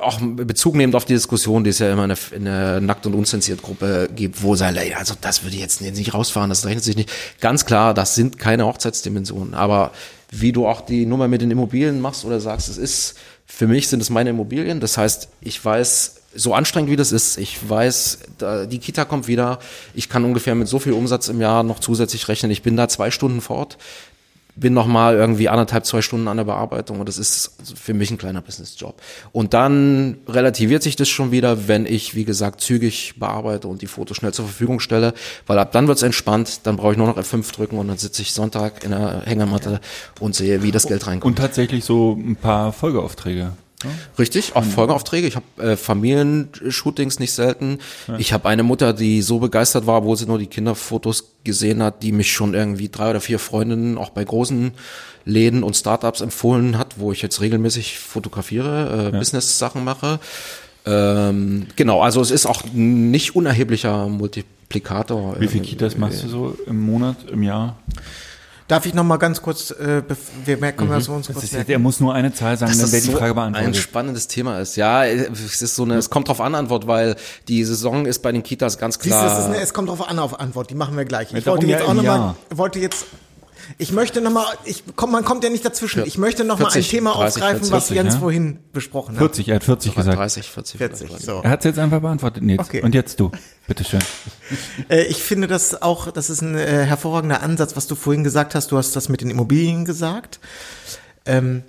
auch Bezug nehmend auf die Diskussion, die es ja immer in der, Nackt- und Unzensiert Gruppe gibt, wo ey, also das würde ich jetzt nicht rausfahren, das rechnet sich nicht. Ganz klar, das sind keine Hochzeitsdimensionen. Aber wie du auch die Nummer mit den Immobilien machst oder sagst, es ist, für mich sind es meine Immobilien. Das heißt, ich weiß, so anstrengend wie das ist, ich weiß, die Kita kommt wieder, ich kann ungefähr mit so viel Umsatz im Jahr noch zusätzlich rechnen. Ich bin da zwei Stunden fort bin noch mal irgendwie anderthalb, zwei Stunden an der Bearbeitung und das ist für mich ein kleiner Businessjob. Und dann relativiert sich das schon wieder, wenn ich, wie gesagt, zügig bearbeite und die Fotos schnell zur Verfügung stelle, weil ab dann wird's entspannt, dann brauche ich nur noch F5 drücken und dann sitze ich Sonntag in der Hängematte und sehe, wie das Geld reinkommt. Und tatsächlich so ein paar Folgeaufträge. Richtig, auch Folgeaufträge. Ich habe äh, Familienshootings nicht selten. Ich habe eine Mutter, die so begeistert war, obwohl sie nur die Kinderfotos gesehen hat, die mich schon irgendwie drei oder vier Freundinnen auch bei großen Läden und Startups empfohlen hat, wo ich jetzt regelmäßig fotografiere, äh, Business-Sachen mache. Ähm, genau, also es ist auch nicht unerheblicher Multiplikator. Wie viele Äh, Kitas machst du so im Monat, im Jahr? Darf ich noch mal ganz kurz, äh, wir merken, wir so uns Das kurz ist, er muss nur eine Zahl sagen, dass dann das wäre die so Frage ein beantwortet. spannendes Thema ist. Ja, es ist so eine, es kommt drauf an Antwort, weil die Saison ist bei den Kitas ganz Siehst du, klar. das ist eine, es kommt drauf an auf Antwort, die machen wir gleich. Ich darum wollte ja jetzt auch im noch mal, Jahr. wollte jetzt, ich möchte noch mal, ich, komm, man kommt ja nicht dazwischen. Ich möchte noch mal ein 40, Thema 30, aufgreifen, 40, was Jens ja? vorhin besprochen hat. 40, er hat 40 gesagt. 30, 40. 40, so. Er hat es jetzt einfach beantwortet, Nils. Okay. Und jetzt du. Bitteschön. Äh, ich finde das auch, das ist ein äh, hervorragender Ansatz, was du vorhin gesagt hast. Du hast das mit den Immobilien gesagt. Ähm,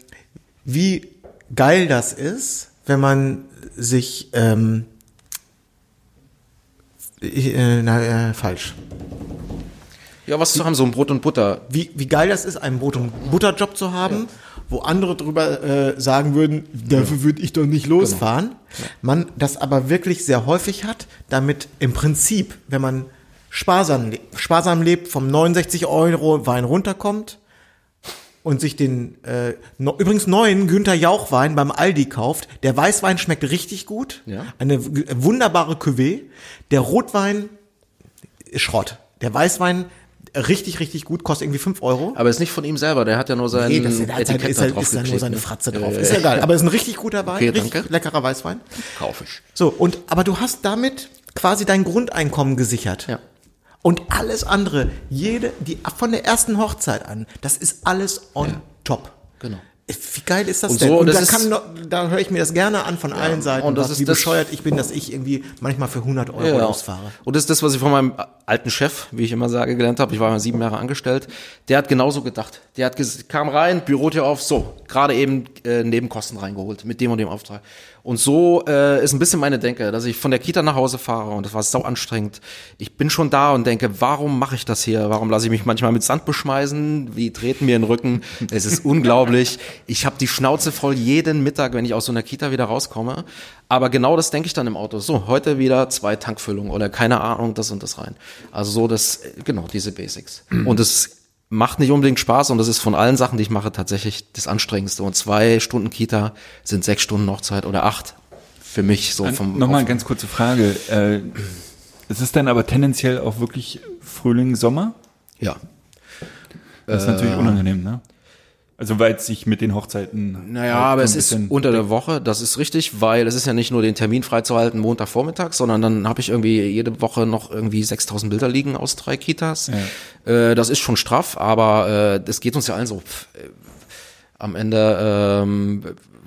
wie geil das ist, wenn man sich, ähm, ich, äh, na, äh, falsch. Ja, was zu haben, so ein Brot und Butter. Wie, wie geil das ist, einen Brot- und Butterjob zu haben, wo andere drüber äh, sagen würden, dafür würde ich doch nicht losfahren. Man das aber wirklich sehr häufig hat, damit im Prinzip, wenn man sparsam, sparsam lebt, vom 69 Euro Wein runterkommt und sich den äh, no, übrigens neuen Günther Jauch Wein beim Aldi kauft. Der Weißwein schmeckt richtig gut, Ja. eine wunderbare Cuvée. Der Rotwein ist Schrott. Der Weißwein richtig, richtig gut, kostet irgendwie 5 Euro. Aber ist nicht von ihm selber, der hat ja nur sein Nee, das, der hat Etikett ist, da drauf ist da nur seine ne? Fratze drauf. Äh, Ist ja geil. Aber ist ein richtig guter Wein, Okay, richtig danke. leckerer Weißwein. Kauf ich. So, und, aber du hast damit quasi dein Grundeinkommen gesichert. Ja. Und alles andere, jede, die, von der ersten Hochzeit an, das ist alles on top. Genau. Wie geil ist das Und denn? so, und das da, kann, da höre ich mir das gerne an von allen Seiten, und das was, ist wie das- bescheuert ich bin, dass ich irgendwie manchmal für 100 Euro Ja. losfahre. Und das ist das, was ich von meinem alten Chef, wie ich immer sage, gelernt habe. Ich war mal sieben Jahre angestellt. Der hat genauso gedacht. Der hat kam rein, Bürotür auf, so, gerade eben äh, Nebenkosten reingeholt mit dem und dem Auftrag. Und so äh, ist ein bisschen meine Denke, dass ich von der Kita nach Hause fahre und das war sau anstrengend. Ich bin schon da und denke, warum mache ich das hier? Warum lasse ich mich manchmal mit Sand beschmeißen? Wie treten mir in den Rücken? Es ist unglaublich. Ich habe die Schnauze voll jeden Mittag, wenn ich aus so einer Kita wieder rauskomme. Aber genau das denke ich dann im Auto. So, heute wieder zwei Tankfüllungen oder keine Ahnung, das und das rein. Also so das, äh, genau, diese Basics. Und es macht nicht unbedingt Spaß und das ist von allen Sachen, die ich mache, tatsächlich das Anstrengendste. Und zwei Stunden Kita sind sechs Stunden Hochzeit oder acht. Für mich so vom Nochmal eine ganz kurze Frage. Äh, es ist dann aber tendenziell auch wirklich Frühling, Sommer? Ja. Das ist Äh, natürlich unangenehm, ne? Also weil es sich mit den Hochzeiten. Naja, halt aber es ist unter der Woche, das ist richtig, weil es ist ja nicht nur den Termin freizuhalten Montagvormittag, sondern dann habe ich irgendwie jede Woche noch irgendwie 6000 Bilder liegen aus drei Kitas. Äh, das ist schon straff, aber äh, das geht uns ja allen so. Pff, äh, am Ende ähm,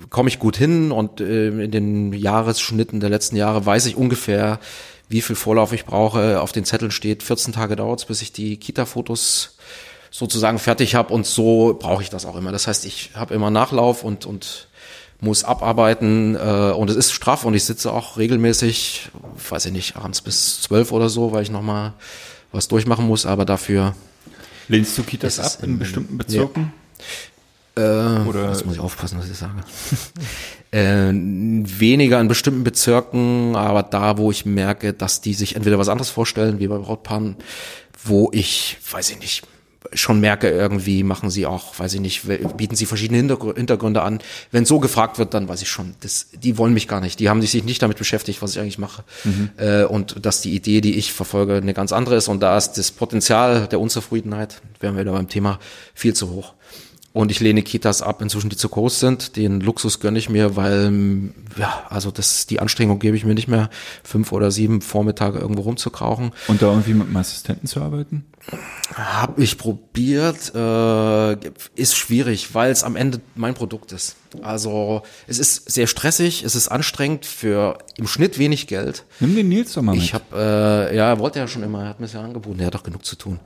komme ich gut hin und äh, in den Jahresschnitten der letzten Jahre weiß ich ungefähr, wie viel Vorlauf ich brauche. Auf den Zetteln steht, 14 Tage dauert es, bis ich die Kita-Fotos sozusagen fertig habe und so brauche ich das auch immer. Das heißt, ich habe immer Nachlauf und und muss abarbeiten äh, und es ist straff und ich sitze auch regelmäßig, weiß ich nicht, abends bis zwölf oder so, weil ich noch mal was durchmachen muss, aber dafür Lehnst du Kitas ab in im- bestimmten Bezirken? Äh, Oder- das muss ich aufpassen, was ich sage. äh, weniger in bestimmten Bezirken, aber da, wo ich merke, dass die sich entweder was anderes vorstellen, wie bei Brautpaaren, wo ich, weiß ich nicht, schon merke, irgendwie machen sie auch, weiß ich nicht, bieten sie verschiedene Hintergr- Hintergründe an. Wenn so gefragt wird, dann weiß ich schon, das, die wollen mich gar nicht. Die haben sich nicht damit beschäftigt, was ich eigentlich mache. Mhm. Äh, und dass die Idee, die ich verfolge, eine ganz andere ist. Und da ist das Potenzial der Unzufriedenheit, wären wir wieder beim Thema, viel zu hoch. Und ich lehne Kitas ab, inzwischen die zu groß sind. Den Luxus gönne ich mir, weil, ja, also das, die Anstrengung gebe ich mir nicht mehr, fünf oder sieben Vormittage irgendwo rumzukrauchen. Und da irgendwie mit einem Assistenten zu arbeiten? Hab ich probiert, äh, ist schwierig, weil es am Ende mein Produkt ist. Also es ist sehr stressig, es ist anstrengend für im Schnitt wenig Geld. Nimm den Nils doch mal mit. Ich habe, äh, ja, er wollte ja schon immer, er hat mir es ja angeboten, er hat doch genug zu tun.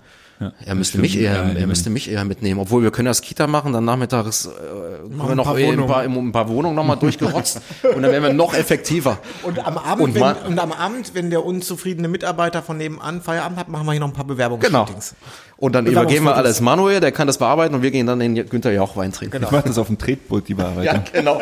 Er müsste mich eher, Ja, er müsste mich eher mitnehmen, obwohl wir können das Kita machen, dann nachmittags äh, können wir ein noch paar ein Wohnungen. paar, ein paar Wohnungen nochmal durchgerotzt und dann wären wir noch effektiver. Und am Abend, Und wenn, und am Abend, wenn der unzufriedene Mitarbeiter von nebenan Feierabend hat, machen wir hier noch ein paar Genau. Bewerbungsshootings. Und dann übergeben wir alles Manuel, der kann das bearbeiten und wir gehen dann den Günther Jauch Wein trinken. Genau. Ich mache das auf dem Tretboot, die Bearbeitung. Ja, genau.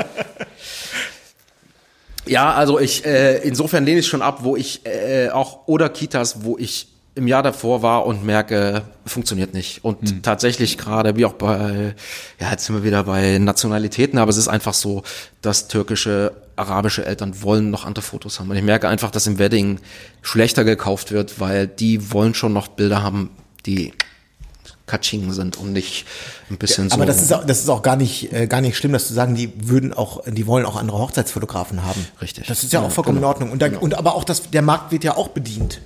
Ja, also ich, äh, insofern lehne ich schon ab, wo ich äh, auch, oder Kitas, wo ich im Jahr davor war und merke, funktioniert nicht. Und tatsächlich gerade, wie auch bei, ja, jetzt sind wir wieder bei Nationalitäten, aber es ist einfach so, dass türkische, arabische Eltern wollen noch andere Fotos haben. Und ich merke einfach, dass im Wedding schlechter gekauft wird, weil die wollen schon noch Bilder haben, die Katsching sind und nicht ein bisschen so. Aber das ist, auch, das ist auch gar nicht, äh, gar nicht schlimm, dass zu sagen, die würden auch, die wollen auch andere Hochzeitsfotografen haben. Richtig. Das ist ja Ja, auch vollkommen genau. in Ordnung. Und, da, und aber auch das, der Markt wird ja auch bedient.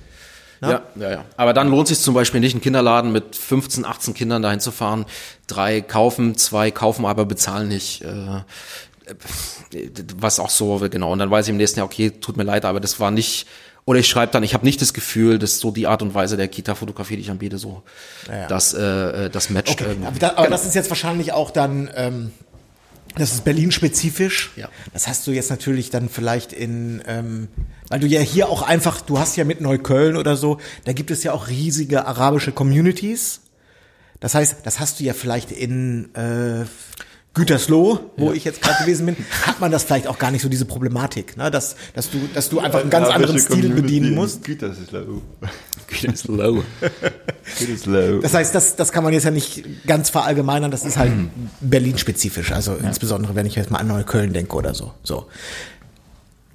Ja, ja, ja. Aber dann lohnt sich zum Beispiel nicht, einen Kinderladen mit 15, 18 Kindern dahin zu fahren. Drei kaufen, zwei kaufen, aber bezahlen nicht. Äh, äh, was auch so, genau. Und dann weiß ich im nächsten Jahr, okay, tut mir leid, aber das war nicht. Oder ich schreibe dann, ich habe nicht das Gefühl, dass so die Art und Weise der Kita-Fotografie, die ich anbiete, so ja. das, äh, das matcht. Okay, irgendwie. aber, da, aber das ist jetzt wahrscheinlich auch dann, ähm, das ist Berlin-spezifisch. Ja. Das hast du jetzt natürlich dann vielleicht in, ähm, weil du ja hier auch einfach, du hast ja mit Neukölln oder so, da gibt es ja auch riesige arabische Communities. Das heißt, das hast du ja vielleicht in äh, Gütersloh, wo ich jetzt gerade gewesen bin, hat man das vielleicht auch gar nicht so diese Problematik, ne? dass, dass du, dass du einfach einen ganz anderen Stil bedienen musst. Gütersloh. Gütersloh. Gütersloh. Das heißt, das, das kann man jetzt ja nicht ganz verallgemeinern, das ist halt Berlin-spezifisch, also insbesondere wenn ich jetzt mal an Neukölln denke oder so. so.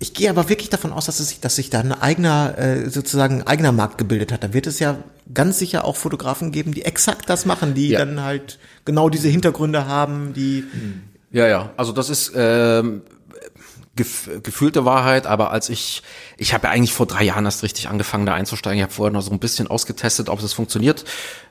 Ich gehe aber wirklich davon aus, dass, es sich, dass sich da ein eigener, äh, sozusagen ein eigener Markt gebildet hat. Da wird es ja ganz sicher auch Fotografen geben, die exakt das machen, die Ja. dann halt genau diese Hintergründe haben, die Ja, ja. Also das ist ähm, gef gefühlte Wahrheit, aber als ich, ich habe ja eigentlich vor drei Jahren erst richtig angefangen, da einzusteigen. Ich habe vorher noch so ein bisschen ausgetestet, ob das funktioniert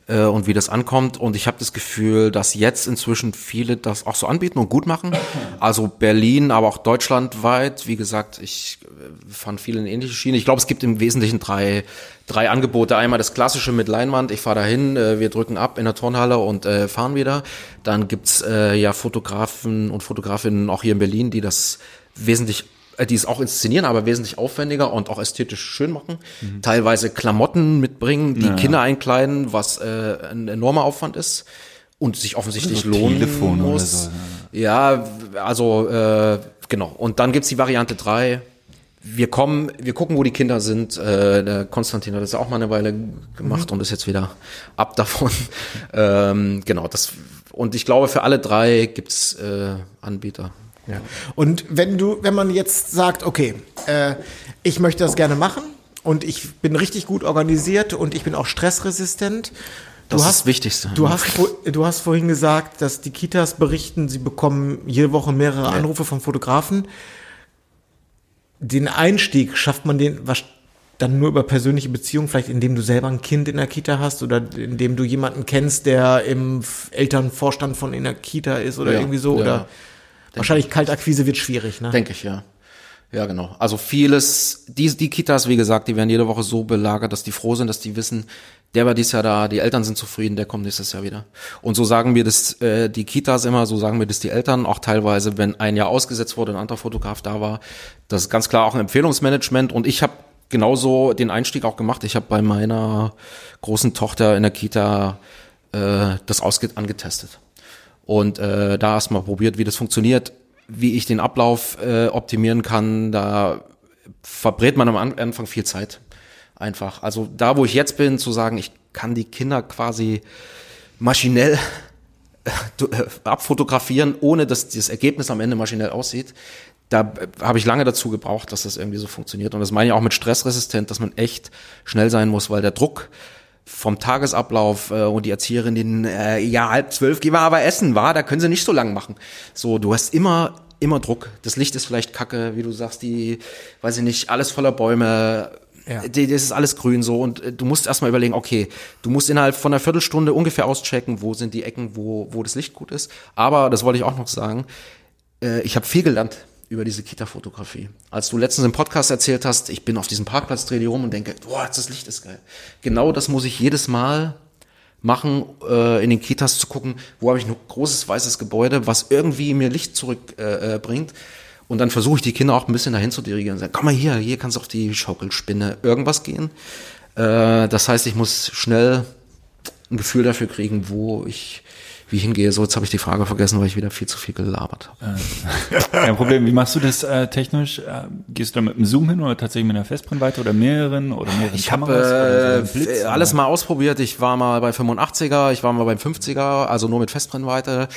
äh, und wie das ankommt. Und ich habe das Gefühl, dass jetzt inzwischen viele das auch so anbieten und gut machen. Also Berlin, aber auch deutschlandweit. Wie gesagt, ich äh, fand viele eine ähnliche Schiene. Ich glaube, es gibt im Wesentlichen drei, drei Angebote. Einmal das klassische mit Leinwand. Ich fahre dahin, äh, wir drücken ab in der Turnhalle und äh, fahren wieder. Dann gibt's äh, ja Fotografen und Fotografinnen auch hier in Berlin, die das wesentlich äh, die es auch inszenieren, aber wesentlich aufwendiger und auch ästhetisch schön machen. Teilweise Klamotten mitbringen, die Ja. Kinder einkleiden, was äh, ein enormer Aufwand ist und sich offensichtlich So lohnen Telefon oder muss. so, Ja, also äh, genau. Und dann gibt's die Variante 3. Wir kommen, wir gucken, wo die Kinder sind. Äh, der Konstantin hat das auch mal eine Weile gemacht und ist jetzt wieder ab davon. ähm, genau, das und ich glaube, für alle drei gibt's äh, Anbieter. Ja. Und wenn du, wenn man jetzt sagt, okay, äh, ich möchte das gerne machen und ich bin richtig gut organisiert und ich bin auch stressresistent. Du Das ist hast, das Wichtigste. Du hast, vor- du hast vorhin gesagt, dass die Kitas berichten, sie bekommen jede Woche mehrere Ja. Anrufe von Fotografen. Den Einstieg schafft man den was dann nur über persönliche Beziehungen, vielleicht indem du selber ein Kind in der Kita hast oder indem du jemanden kennst, der im Elternvorstand von in der Kita ist oder Ja, irgendwie so ja. oder Wahrscheinlich Kaltakquise wird schwierig, ne? Denke ich, ja. Ja, genau. Also vieles, die, die Kitas, wie gesagt, die werden jede Woche so belagert, dass die froh sind, dass die wissen, der war dieses Jahr da, die Eltern sind zufrieden, der kommt nächstes Jahr wieder. Und so sagen wir das, äh, die Kitas immer, so sagen wir das die Eltern, auch teilweise, wenn ein Jahr ausgesetzt wurde, ein anderer Fotograf da war. Das ist ganz klar auch ein Empfehlungsmanagement. Und ich habe genauso den Einstieg auch gemacht. Ich habe bei meiner großen Tochter in der Kita äh, das ausge angetestet und äh, da erstmal probiert, wie das funktioniert, wie ich den Ablauf äh, optimieren kann. Da verbrät man am An- Anfang viel Zeit. Einfach. Also da, wo ich jetzt bin, zu sagen, ich kann die Kinder quasi maschinell äh, abfotografieren, ohne dass das Ergebnis am Ende maschinell aussieht. Da äh, habe ich lange dazu gebraucht, dass das irgendwie so funktioniert. Und das meine ich auch mit stressresistent, dass man echt schnell sein muss, weil der Druck vom Tagesablauf äh, und die Erzieherin, den, äh, ja, halb zwölf gehen wir aber essen, war, da können sie nicht so lang machen. So, du hast immer, immer Druck. Das Licht ist vielleicht kacke, wie du sagst, die, weiß ich nicht, alles voller Bäume. Ja. Die, das ist alles grün so und äh, du musst erstmal überlegen, okay, du musst innerhalb von einer Viertelstunde ungefähr auschecken, wo sind die Ecken, wo, wo das Licht gut ist. Aber, das wollte ich auch noch sagen, äh, ich habe viel gelernt über diese Kita-Fotografie. Als du letztens im Podcast erzählt hast, ich bin auf diesem Parkplatz, drehe die rum und denke, boah, das Licht ist geil. Genau das muss ich jedes Mal machen, äh, in den Kitas zu gucken, wo habe ich ein großes weißes Gebäude, was irgendwie mir Licht zurückbringt. Äh, äh, und dann versuche ich die Kinder auch ein bisschen dahin zu dirigieren und sagen, komm mal hier, hier kannst du auf die Schaukelspinne irgendwas gehen. Äh, das heißt, ich muss schnell ein Gefühl dafür kriegen, wo ich wie ich hingehe. So, jetzt habe ich die Frage vergessen, weil ich wieder viel zu viel gelabert habe. Kein Problem. Wie machst du das äh, technisch? Äh, gehst du da mit einem Zoom hin oder tatsächlich mit einer Festbrennweite oder mehreren oder mehreren Ich habe Kameras oder äh, so einem Blitz, alles mal ausprobiert. Ich war mal bei 85er, ich war mal beim 50er, also nur mit Festbrennweite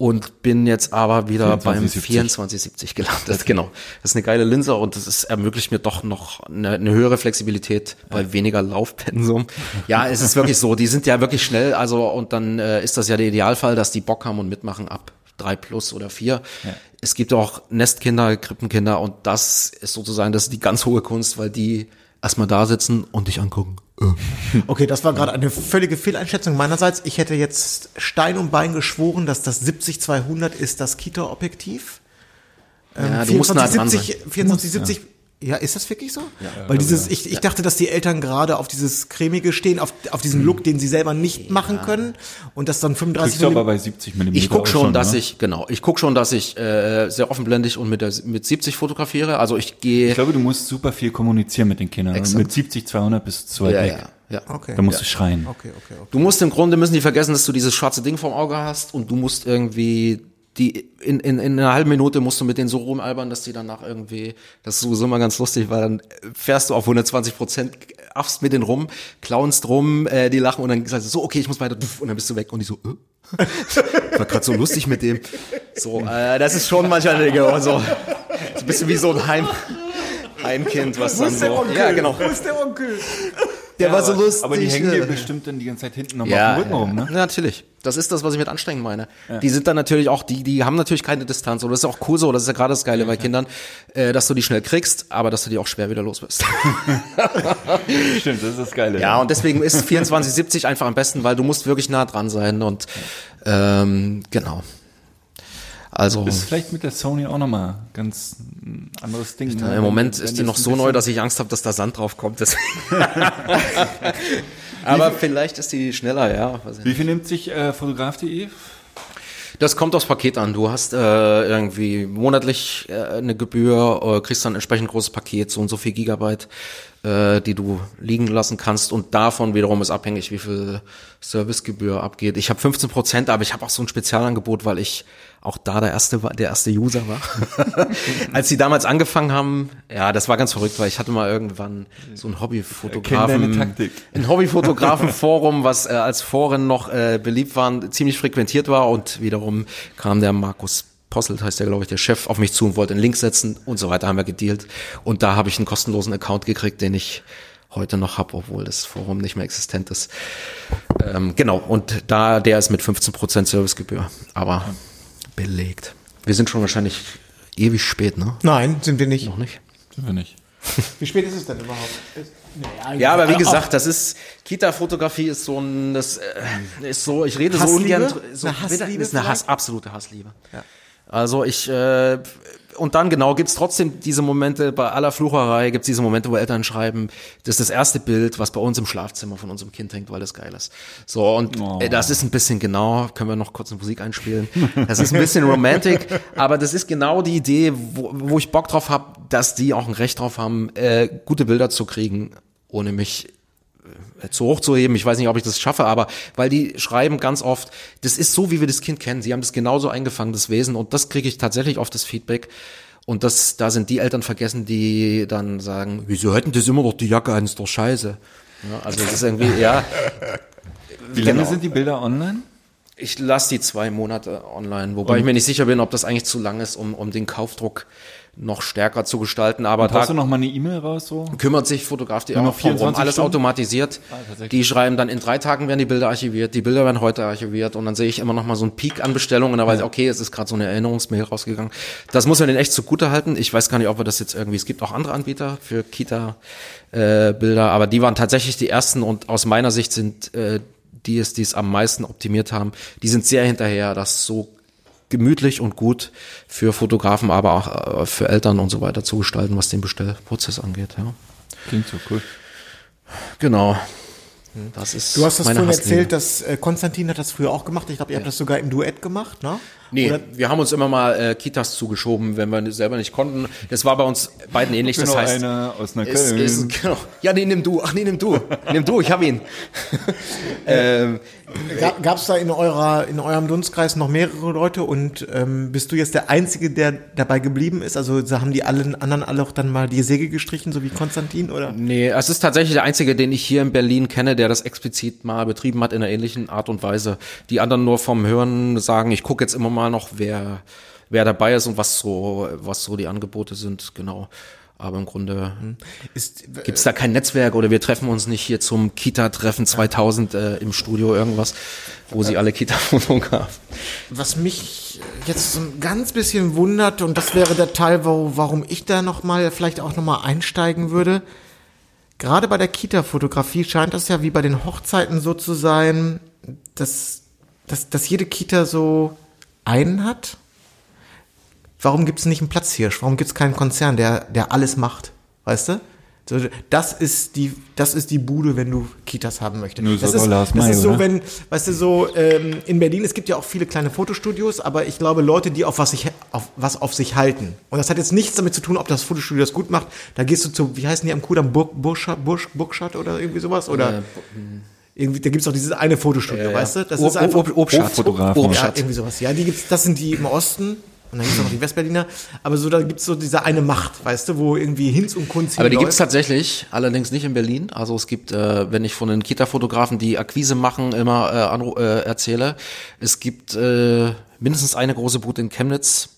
und bin jetzt aber wieder beim 2470. 2470 gelandet. Genau. Das ist eine geile Linse und das ist, ermöglicht mir doch noch eine, eine höhere Flexibilität bei weniger Laufpensum. Ja, es ist wirklich so. Die sind ja wirklich schnell. Also und dann äh, ist das ja der Idealfall, dass die Bock haben und mitmachen ab drei plus oder vier. Ja. Es gibt auch Nestkinder, Krippenkinder und das ist sozusagen das ist die ganz hohe Kunst, weil die erstmal da sitzen und dich angucken. Okay, das war gerade eine völlige Fehleinschätzung meinerseits. Ich hätte jetzt Stein und Bein geschworen, dass das 70-200 ist das Kita-Objektiv. Ähm, Ja, du musst nah dran 70, sein. 24, 70, ja. ist das wirklich so? Weil dieses, ich, ich dachte, dass die Eltern gerade auf dieses cremige stehen, auf, auf diesen Look, den sie selber nicht machen können und das dann 35 Kriegst du aber bei 70 mm Ich guck auch schon, dass ne? ich genau, ich guck schon, dass ich äh, sehr offenblendig und mit der mit 70 fotografiere. Also ich gehe Ich glaube, du musst super viel kommunizieren mit den Kindern. Exakt. Mit 70, 200 bist du zu weit ja, weg. ja, ja. Okay. Da musst Ja. du schreien. Okay, okay, okay. Du musst im Grunde müssen die vergessen, dass du dieses schwarze Ding vorm Auge hast und du musst irgendwie die in, in, in einer halben Minute musst du mit denen so rumalbern, dass die danach irgendwie, das ist sowieso immer ganz lustig, weil dann fährst du auf 120 Prozent, affst mit denen rum, clownst rum, äh, die lachen und dann sagst du so, okay, ich muss weiter, und dann bist du weg und die so, äh? war gerade so lustig mit dem. So, äh, das ist schon manchmal Dinge, so, so ein bisschen wie so ein Heim, Heimkind, was dann so, ja genau. Wo ist der Onkel? Der Ja, war so aber- lustig. Aber die hängen dir ne? bestimmt dann die ganze Zeit hinten nochmal ja, auf dem Rücken rum, ne? Ja, natürlich. Das ist das, was ich mit anstrengend meine. Ja. Die sind dann natürlich auch, die, die haben natürlich keine Distanz. Und das ist auch cool so, das ist ja gerade das Geile bei Kindern, äh, dass du die schnell kriegst, aber dass du die auch schwer wieder los bist. Stimmt, das ist das Geile. Ja, und deswegen ist 2470 einfach am besten, weil du musst wirklich nah dran sein und ähm, genau. Also Ist vielleicht mit der Sony auch nochmal ganz ein anderes Ding. ne? im Moment Wenn ist die das noch so neu, dass ich Angst habe, dass da Sand drauf kommt. Aber vielleicht ist die schneller, ja. Wie viel nimmt sich äh, Fotograf.de? Das kommt aufs Paket an. Du hast äh, irgendwie monatlich äh, eine Gebühr, äh, kriegst dann ein entsprechend großes Paket, so und so viel Gigabyte, äh, die du liegen lassen kannst. Und davon wiederum ist abhängig, wie viel Servicegebühr abgeht. Ich habe 15 Prozent, aber ich habe auch so ein Spezialangebot, weil ich auch da der erste der erste User war. Als sie damals angefangen haben, ja, das war ganz verrückt, weil ich hatte mal irgendwann so ein Hobbyfotografen, ein Hobbyfotografenforum, was äh, als Foren noch äh, beliebt war, ziemlich frequentiert war und wiederum kam der Markus Posselt, heißt der, glaube ich, der Chef, auf mich zu und wollte einen Link setzen und so weiter, haben wir gedealt. Und da habe ich einen kostenlosen Account gekriegt, den ich heute noch habe, obwohl das Forum nicht mehr existent ist. Ähm, genau, und da, der ist mit 15% Servicegebühr, aber belegt. Wir sind schon wahrscheinlich ewig spät, ne? Nein, sind wir nicht. Noch nicht. Sind wir nicht. Wie spät ist es denn überhaupt? Naja, Ja, aber wie auch- gesagt, das ist Kita-Fotografie ist so ein, das äh, ist so, ich rede so Hassliebe? ungern, dr- so, Eine Hassliebe ist eine Hass, absolute Hassliebe. Also ich äh, und dann genau gibt's trotzdem diese Momente bei aller Flucherei gibt's diese Momente, wo Eltern schreiben, das ist das erste Bild, was bei uns im Schlafzimmer von unserem Kind hängt, weil das geil ist. So und äh, das ist ein bisschen genau, können wir noch kurz eine Musik einspielen. Das ist ein bisschen romantic, aber das ist genau die Idee, wo, wo ich Bock drauf habe, dass die auch ein Recht drauf haben, äh, gute Bilder zu kriegen, ohne mich zu hoch zu heben. Ich weiß nicht, ob ich das schaffe, aber weil die schreiben ganz oft, das ist so, wie wir das Kind kennen. Sie haben das genauso eingefangen, das Wesen. Und das kriege ich tatsächlich oft das Feedback. Und das, da sind die Eltern vergessen, die dann sagen, wieso hätten das immer noch die Jacke an, ist doch scheiße. Ja, also das ist irgendwie, ja. Wie lange Genau. sind die Bilder online? Ich lasse die zwei Monate online, wobei ich mir nicht sicher bin, ob das eigentlich zu lang ist, um, um den Kaufdruck noch stärker zu gestalten. Aber da du noch mal eine E-Mail raus so? kümmert sich Fotograf.de Nur noch auch drum, 24 alles Stunden? automatisiert. Ah, die schreiben dann in drei Tagen werden die Bilder archiviert, die Bilder werden heute archiviert und dann sehe ich immer noch mal so einen Peak an Bestellungen und da weiß ich, okay, es ist gerade so eine Erinnerungsmail rausgegangen. Das muss man denen echt zugute halten. Ich weiß gar nicht, ob wir das jetzt irgendwie, es gibt auch andere Anbieter für Kita-Bilder, aber die waren tatsächlich die ersten und aus meiner Sicht sind äh, die es, die es am meisten optimiert haben, die sind sehr hinterher, das so gemütlich und gut für Fotografen, aber auch äh, für Eltern und so weiter zu gestalten, was den Bestellprozess angeht. Ja. Klingt so cool. Genau. Das ist Du hast das meine vorhin erzählt, dass äh, Konstantin hat das früher auch gemacht. Ich glaube, ihr habt das sogar im Duett gemacht, ne? Nee, Oder- wir haben uns immer mal äh, Kitas zugeschoben, wenn wir selber nicht konnten. Das war bei uns beiden ähnlich. Ich bin Das noch heißt, einer aus einer es, Köln. es, genau. Ja, nee, nimm du. Ach nee, nimm du. nimm du, ich hab ihn. ähm, Gab es da in eurer in eurem Dunstkreis noch mehrere Leute und ähm, bist du jetzt der Einzige, der dabei geblieben ist? Also so haben die allen anderen alle auch dann mal die Säge gestrichen, so wie Konstantin oder? Nee, es ist tatsächlich der einzige, den ich hier in Berlin kenne, der das explizit mal betrieben hat in einer ähnlichen Art und Weise. Die anderen nur vom Hören sagen, ich gucke jetzt immer mal noch, wer wer dabei ist und was so was so die Angebote sind, genau. Aber im Grunde Ist, gibt's da kein Netzwerk oder wir treffen uns nicht hier zum Kita-Treffen 2000 äh, im Studio irgendwas, wo sie alle Kita-Fotografen. Was mich jetzt so ein ganz bisschen wundert und das wäre der Teil, wo, warum ich da noch mal vielleicht auch noch mal einsteigen würde. Gerade bei der Kita-Fotografie scheint das ja wie bei den Hochzeiten so zu sein, dass, dass, dass jede Kita so einen hat. Warum gibt es nicht einen Platzhirsch? Warum gibt es keinen Konzern, der, der alles macht? Weißt du? Das ist die, das ist die Bude, wenn du Kitas haben möchtest. Nur so das ist, das May, ist so, oder? wenn, weißt du, so ähm, in Berlin, es gibt ja auch viele kleine Fotostudios, aber ich glaube, Leute, die auf was, sich, auf, was auf sich halten. Und das hat jetzt nichts damit zu tun, ob das Fotostudio das gut macht. Da gehst du zu, wie heißen die am Kudamm, Burschat, Bursch, Burgschat oder irgendwie sowas? Oder Äh, irgendwie, da gibt's auch dieses eine Fotostudio, Ja, ja. weißt du? Das Ob- ist einfach Ob- Obstadt. Hoffotografen. ja, irgendwie sowas. Ja, die gibt's, das sind die im Osten. Und dann gibt's auch noch die Westberliner. Aber so, da gibt's so diese eine Macht, weißt du, wo irgendwie Hinz und Kunz Aber die hinläuft. gibt's tatsächlich, allerdings nicht in Berlin. Also es gibt, äh, wenn ich von den Kita-Fotografen, die Akquise machen, immer äh, äh, erzähle, es gibt äh, mindestens eine große Bude in Chemnitz.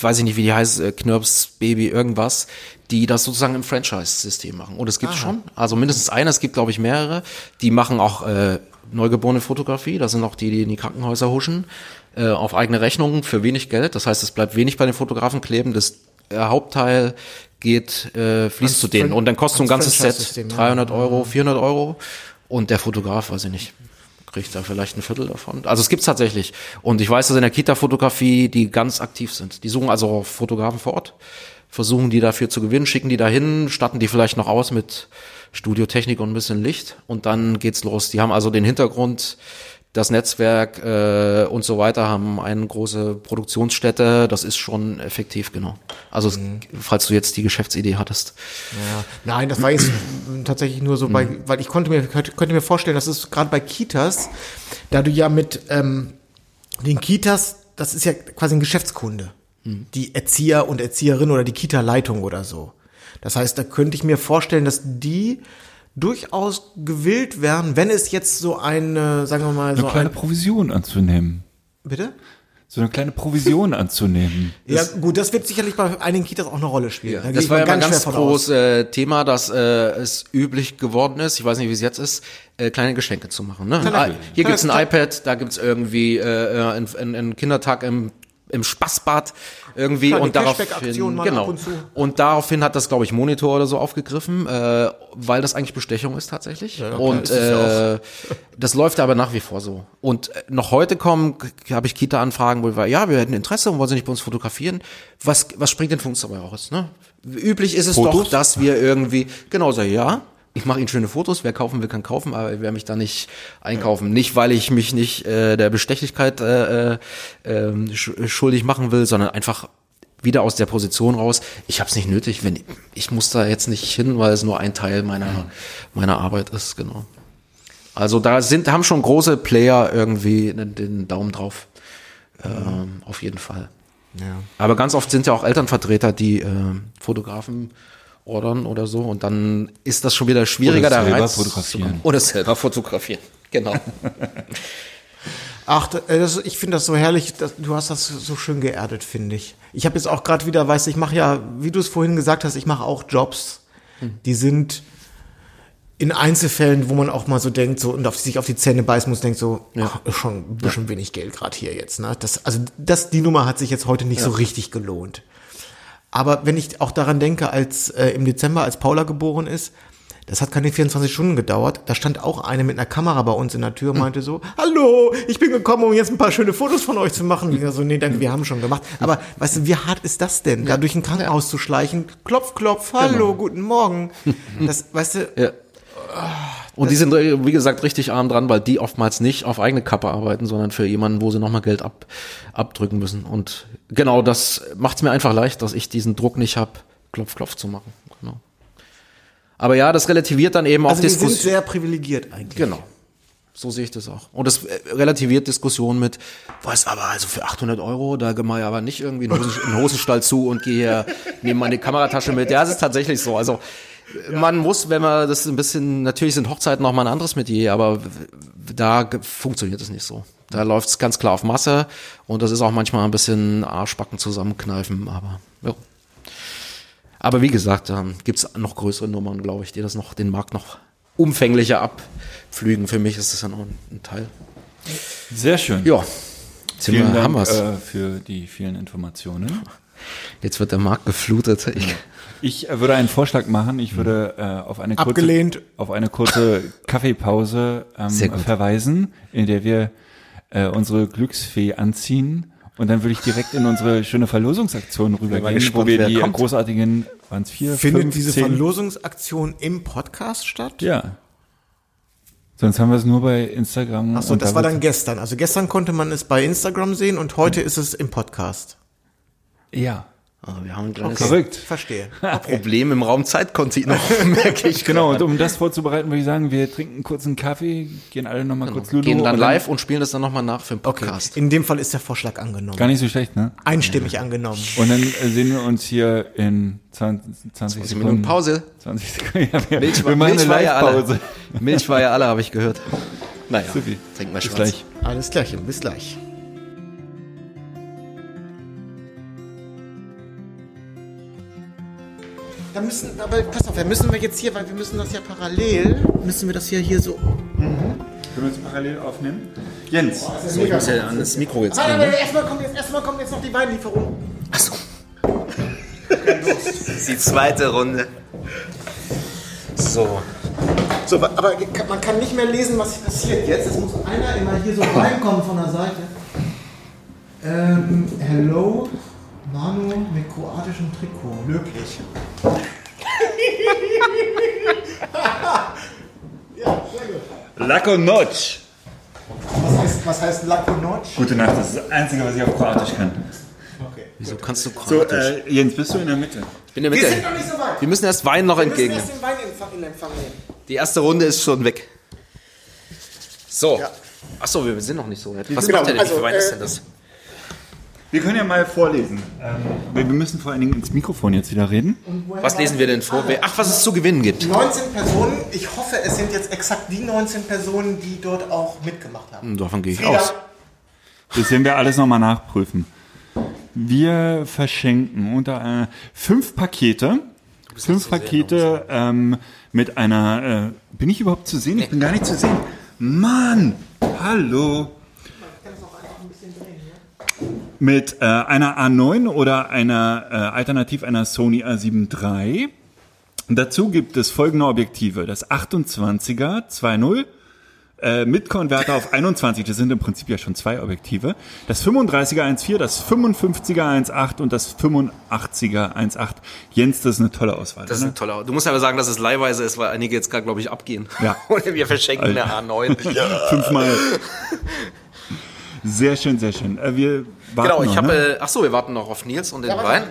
Weiß ich nicht, wie die heißt, äh, Knirps Baby irgendwas, die das sozusagen im Franchise-System machen. Und es gibt schon, also mindestens einer, es gibt glaube ich mehrere, die machen auch äh, neugeborene Fotografie, das sind auch die, die in die Krankenhäuser huschen, äh, auf eigene Rechnung für wenig Geld. Das heißt, es bleibt wenig bei den Fotografen kleben, das äh, Hauptteil geht, äh, fließt Als zu denen. Und dann kostet so ein ganzes Set Franchise-System, ja. 300 Euro, 400 Euro. Und der Fotograf, weiß ich nicht, kriegt da vielleicht ein Viertel davon. Also es gibt's tatsächlich. Und ich weiß, dass in der Kita-Fotografie die ganz aktiv sind. Die suchen also Fotografen vor Ort, versuchen die dafür zu gewinnen, schicken die dahin, statten die vielleicht noch aus mit Studiotechnik und ein bisschen Licht. Und dann geht's los. Die haben also den Hintergrund, das Netzwerk äh, und so weiter haben eine große Produktionsstätte. Das ist schon effektiv, genau. Also es, falls du jetzt die Geschäftsidee hattest. Ja. Nein, das war jetzt tatsächlich nur so bei, weil ich konnte mir, könnte, mir vorstellen, dass es gerade bei Kitas, da du ja mit ähm, den Kitas, das ist ja quasi ein Geschäftskunde. Die Erzieher und Erzieherin oder die Kita-Leitung oder so. Das heißt, da könnte ich mir vorstellen, dass die durchaus gewillt wären, wenn es jetzt so eine, sagen wir mal, Eine so kleine ein, Provision anzunehmen. bitte? So eine kleine Provision anzunehmen. Ja, gut, das wird sicherlich bei einigen Kitas auch eine Rolle spielen. Da gehe Das war ja mal ein ganz großes äh, Thema, dass äh, es üblich geworden ist, ich weiß nicht, wie es jetzt ist, äh, kleine Geschenke zu machen. Ne? Ah, Hier gibt's ein iPad, da gibt's irgendwie äh, einen, einen, einen Kindertag im im Spaßbad irgendwie Kleine und daraufhin genau. und und daraufhin hat das glaube ich Monitor oder so aufgegriffen, äh, weil das eigentlich Bestechung ist tatsächlich. Ja, klar, und es ja äh, das läuft aber nach wie vor so. Und äh, noch heute kommen habe ich Kita Anfragen wo wir ja wir hätten Interesse und wollen Sie nicht bei uns fotografieren. Was was springt denn für uns dabei raus ne? Üblich ist es Fotos? doch dass wir irgendwie genau so ja ich mache Ihnen schöne Fotos, wer kaufen will, kann kaufen, aber wer mich da nicht einkaufen. Nicht, weil ich mich nicht äh, der Bestechlichkeit äh, äh, ähm, sch schuldig machen will, sondern einfach wieder aus der Position raus. Ich habe es nicht nötig, wenn ich muss da jetzt nicht hin, weil es nur ein Teil meiner meiner Arbeit ist, genau. Also da sind haben schon große Player irgendwie den, Daumen drauf, ähm, auf jeden Fall. Ja. Aber ganz oft sind ja auch Elternvertreter, die äh, Fotografen ordern oder so und dann ist das schon wieder schwieriger Oder da selber rein fotografieren. Oder selber fotografieren. Genau. Ach, äh, das, ich finde das so herrlich, dass, du hast das so schön geerdet, finde ich. Ich habe jetzt auch gerade wieder, weißt du, ich mache ja, wie du es vorhin gesagt hast, ich mache auch Jobs, die sind in Einzelfällen, wo man auch mal so denkt, so und auf, sich auf die Zähne beißen muss, denkt so, ach, ist schon ein bisschen wenig Geld gerade hier jetzt. Ne? Das, also das, die Nummer hat sich jetzt heute nicht so richtig gelohnt. Aber wenn ich auch daran denke, als äh, im Dezember, als Paula geboren ist, das hat keine 24 Stunden gedauert. Da stand auch eine mit einer Kamera bei uns in der Tür und meinte so, hallo, ich bin gekommen, um jetzt ein paar schöne Fotos von euch zu machen. Ich so, nee, danke, wir haben schon gemacht. Aber weißt du, wie hart ist das denn, da durch ein Krankenhaus zu schleichen? Klopf, klopf, hallo, guten Morgen. Das, weißt du, Ja. Und die sind, wie gesagt, richtig arm dran, weil die oftmals nicht auf eigene Kappe arbeiten, sondern für jemanden, wo sie nochmal Geld ab, abdrücken müssen. Und genau das macht es mir einfach leicht, dass ich diesen Druck nicht habe, Klopf, Klopf zu machen. Genau. Aber ja, das relativiert dann eben auch also sind Diskussionen. sehr privilegiert eigentlich. Genau. So sehe ich das auch. Und das äh, relativiert Diskussionen mit, was aber also für 800 Euro, da mache ich aber nicht irgendwie einen, Hosen, einen Hosenstall zu und gehe hier, nehme meine Kameratasche mit. Ja, es ist tatsächlich so. Also man muss, wenn man das ein bisschen, natürlich sind Hochzeiten noch mal ein anderes Metier, aber da funktioniert es nicht so. Da läuft es ganz klar auf Masse und das ist auch manchmal ein bisschen Arschbacken zusammenkneifen, aber ja. Aber wie gesagt, da gibt's noch größere Nummern, glaube ich, die das noch, den Markt noch umfänglicher abpflügen. Für mich ist das dann auch ein Teil. Sehr schön. Ja, Vielen Dank wir's. äh, für die vielen Informationen. Jetzt wird der Markt geflutet. Ich, Ich würde einen Vorschlag machen. Ich würde äh, auf eine kurze, Abgelehnt. auf eine kurze Kaffeepause ähm, verweisen, in der wir äh, unsere Glücksfee anziehen. Und dann würde ich direkt in unsere schöne Verlosungsaktion rübergehen, gespannt, wo wir die kommt. großartigen, waren es vier, Findet fünf, diese zehn? Verlosungsaktion im Podcast statt? Ja. Sonst haben wir es nur bei Instagram. Ach so, das da war dann gestern. Also gestern konnte man es bei Instagram sehen und heute ist es im Podcast. Ja. Ah, wir haben ein kleines Verrückt. Verstehe. Problem im Raum Zeitkontinuum, merke ich. Genau, und um das vorzubereiten, würde ich sagen, wir trinken kurz einen Kaffee, gehen alle nochmal kurz Ludo. Gehen dann und live und spielen das dann nochmal nach für den Okay. Podcast. In dem Fall ist der Vorschlag angenommen. Gar nicht so schlecht, ne? Einstimmig angenommen. Und dann äh, sehen wir uns hier in 20, 20 20 Sekunden. Minuten Pause. 20 Sekunden. Ja, wir, Milch, wir machen Milch eine war ja Live-Pause. alle. Milch war ja alle, habe ich gehört. Naja, Supi. trinken wir Bis Schwarz. gleich. Alles Klärchen, bis gleich. Da müssen, aber pass auf, da müssen wir jetzt hier, weil wir müssen das ja parallel, müssen wir das ja hier so. Können wir es parallel aufnehmen? Jens. So, ich muss ja an das Mikro jetzt Warte, gehen. aber Ne? erstmal kommt jetzt, erstmal kommt jetzt noch die Weinlieferung. Das ist die zweite Runde. So. So, aber man kann nicht mehr lesen, was hier passiert jetzt. Es muss einer immer hier so reinkommen von der Seite. Ähm, hello, Manu mit kroatischem Trikot. Löblich. ja, sehr gut. Lako Noc. Was heißt, was heißt Lakonoc? Gute Nacht, das ist das Einzige, was ich auf Kroatisch kann. Okay. Wieso kannst du So, Kroatisch? äh, Jens, bist du in der Mitte? ich bin in der Wir Mitte. sind noch nicht so weit. Wir müssen erst Wein noch Wir müssen entgegen. erst den Wein in Empfang, nehmen. Die erste Runde ist schon weg. So. Ja. Achso, wir sind noch nicht so weit. Was Genau, macht der denn? Wie also, viel Wein ist äh, denn das? Wir können ja mal vorlesen. Ähm, wir müssen vor allen Dingen ins Mikrofon jetzt wieder reden. Was lesen wir denn vor? Ach, was es zu gewinnen gibt. 19 Personen. Ich hoffe, es sind jetzt exakt die 19 Personen, die dort auch mitgemacht haben. Hm, Davon gehe ich Frieda, aus. Das werden wir alles nochmal nachprüfen. Wir verschenken unter äh, fünf Pakete. Fünf Pakete ähm, mit einer. Äh, bin ich überhaupt zu sehen? Ich bin gar nicht zu sehen. Mann! Hallo! Mit äh, einer A9 oder einer äh, alternativ einer Sony A7 III. Dazu gibt es folgende Objektive. Das 28er 2.0 äh, mit Konverter auf 21, das sind im Prinzip ja schon zwei Objektive. Das 35er 1.4, das 55er 1.8 und das 85er 1.8. Jens, das ist eine tolle Auswahl. Das ist oder? ein toller. Du musst aber sagen, dass es leihweise ist, weil einige jetzt gerade, glaube ich, abgehen. Ja. Oder wir verschenken eine A9. Fünfmal. Sehr schön, sehr schön. Äh, wir Genau, ich habe. ne? Äh, ach so, wir warten noch auf Nils und den Wein.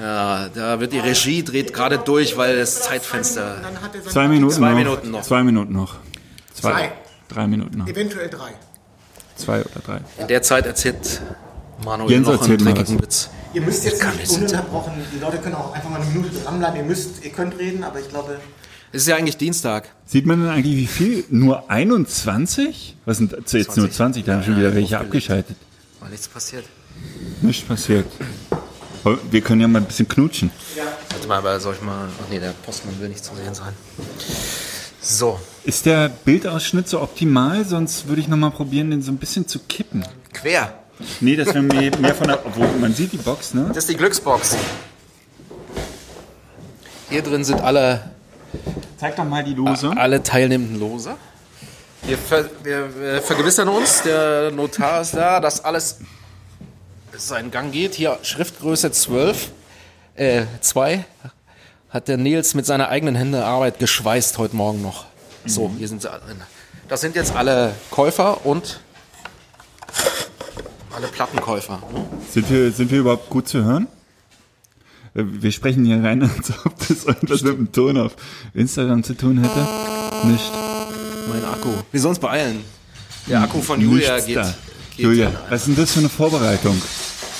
Ja, da wird die Regie dreht gerade durch, weil das Zeitfenster. dann hat er seine Zwei Minuten Zwei noch. Minuten noch. Zwei Minuten noch. Zwei. Zwei. Drei Minuten noch. Eventuell drei. Zwei oder drei. In der Zeit erzählt Manuel Jens noch einen dreckigen. Witz. Ihr müsst jetzt nicht ununterbrochen, die Leute können auch einfach mal eine Minute dranbleiben. Ihr müsst, ihr könnt reden, aber ich glaube, Es ist ja eigentlich Dienstag. Sieht man denn eigentlich wie viel? Nur 21? Was sind jetzt 20? nur 20? Da haben schon wieder welche abgeschaltet. War nichts passiert. Nichts passiert. Aber Wir können ja mal ein bisschen knutschen. Warte mal, aber soll ich mal. Ach nee, der Postmann will nicht zu sehen sein. So, Ist der Bildausschnitt so optimal? Sonst würde ich noch mal probieren, den so ein bisschen zu kippen. quer. Nee, dass wir mehr, mehr von der. Obwohl, man sieht die Box, ne? Das ist die Glücksbox. Hier drin sind alle, Zeig doch mal die Lose. alle teilnehmenden Lose. Wir, ver, wir, wir vergewissern uns, der Notar ist da, dass alles seinen Gang geht. Hier Schriftgröße 12, äh, 2 hat der Nils mit seiner eigenen Hände Arbeit geschweißt heute Morgen noch. So, hier sind sie alle drin. Das sind jetzt alle Käufer und alle Plattenkäufer. Sind wir, sind wir überhaupt gut zu hören? Äh, Wir sprechen hier rein, als ob das irgendwas mit dem Ton auf Instagram zu tun hätte. Nicht. Mein Akku. Wir sollen uns beeilen. Der Akku von Julia Nichts geht. da. geht Julia, was ist denn das für eine Vorbereitung?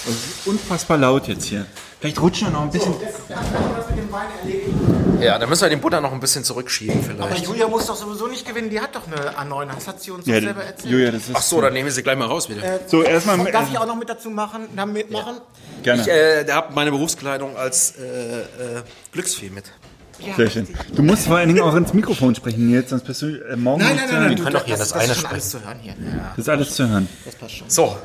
Das ist unfassbar laut jetzt hier. Vielleicht rutschen wir noch ein bisschen. das mit dem Wein erledigen. Ja, dann müssen wir den Butter noch ein bisschen zurückschieben Aber vielleicht. Julia muss doch sowieso nicht gewinnen, die hat doch eine A9, das hat sie uns doch Ja, selber erzählt. Julia, das ist. Ach so, dann nehmen wir sie gleich mal raus wieder. So, erstmal. Darf ich auch noch mit dazu machen, da mitmachen? Gerne. Ich äh, habe meine Berufskleidung als äh, äh, Glücksfee mit. Sehr schön. Du musst vor allen Dingen auch ins Mikrofon sprechen jetzt, sonst bist du äh, morgen Nein, nicht nein, nein, nein, Wir können doch hier das das eine ist schon sprechen. alles zu hören hier. Das ist alles zu hören. Das passt schon. So.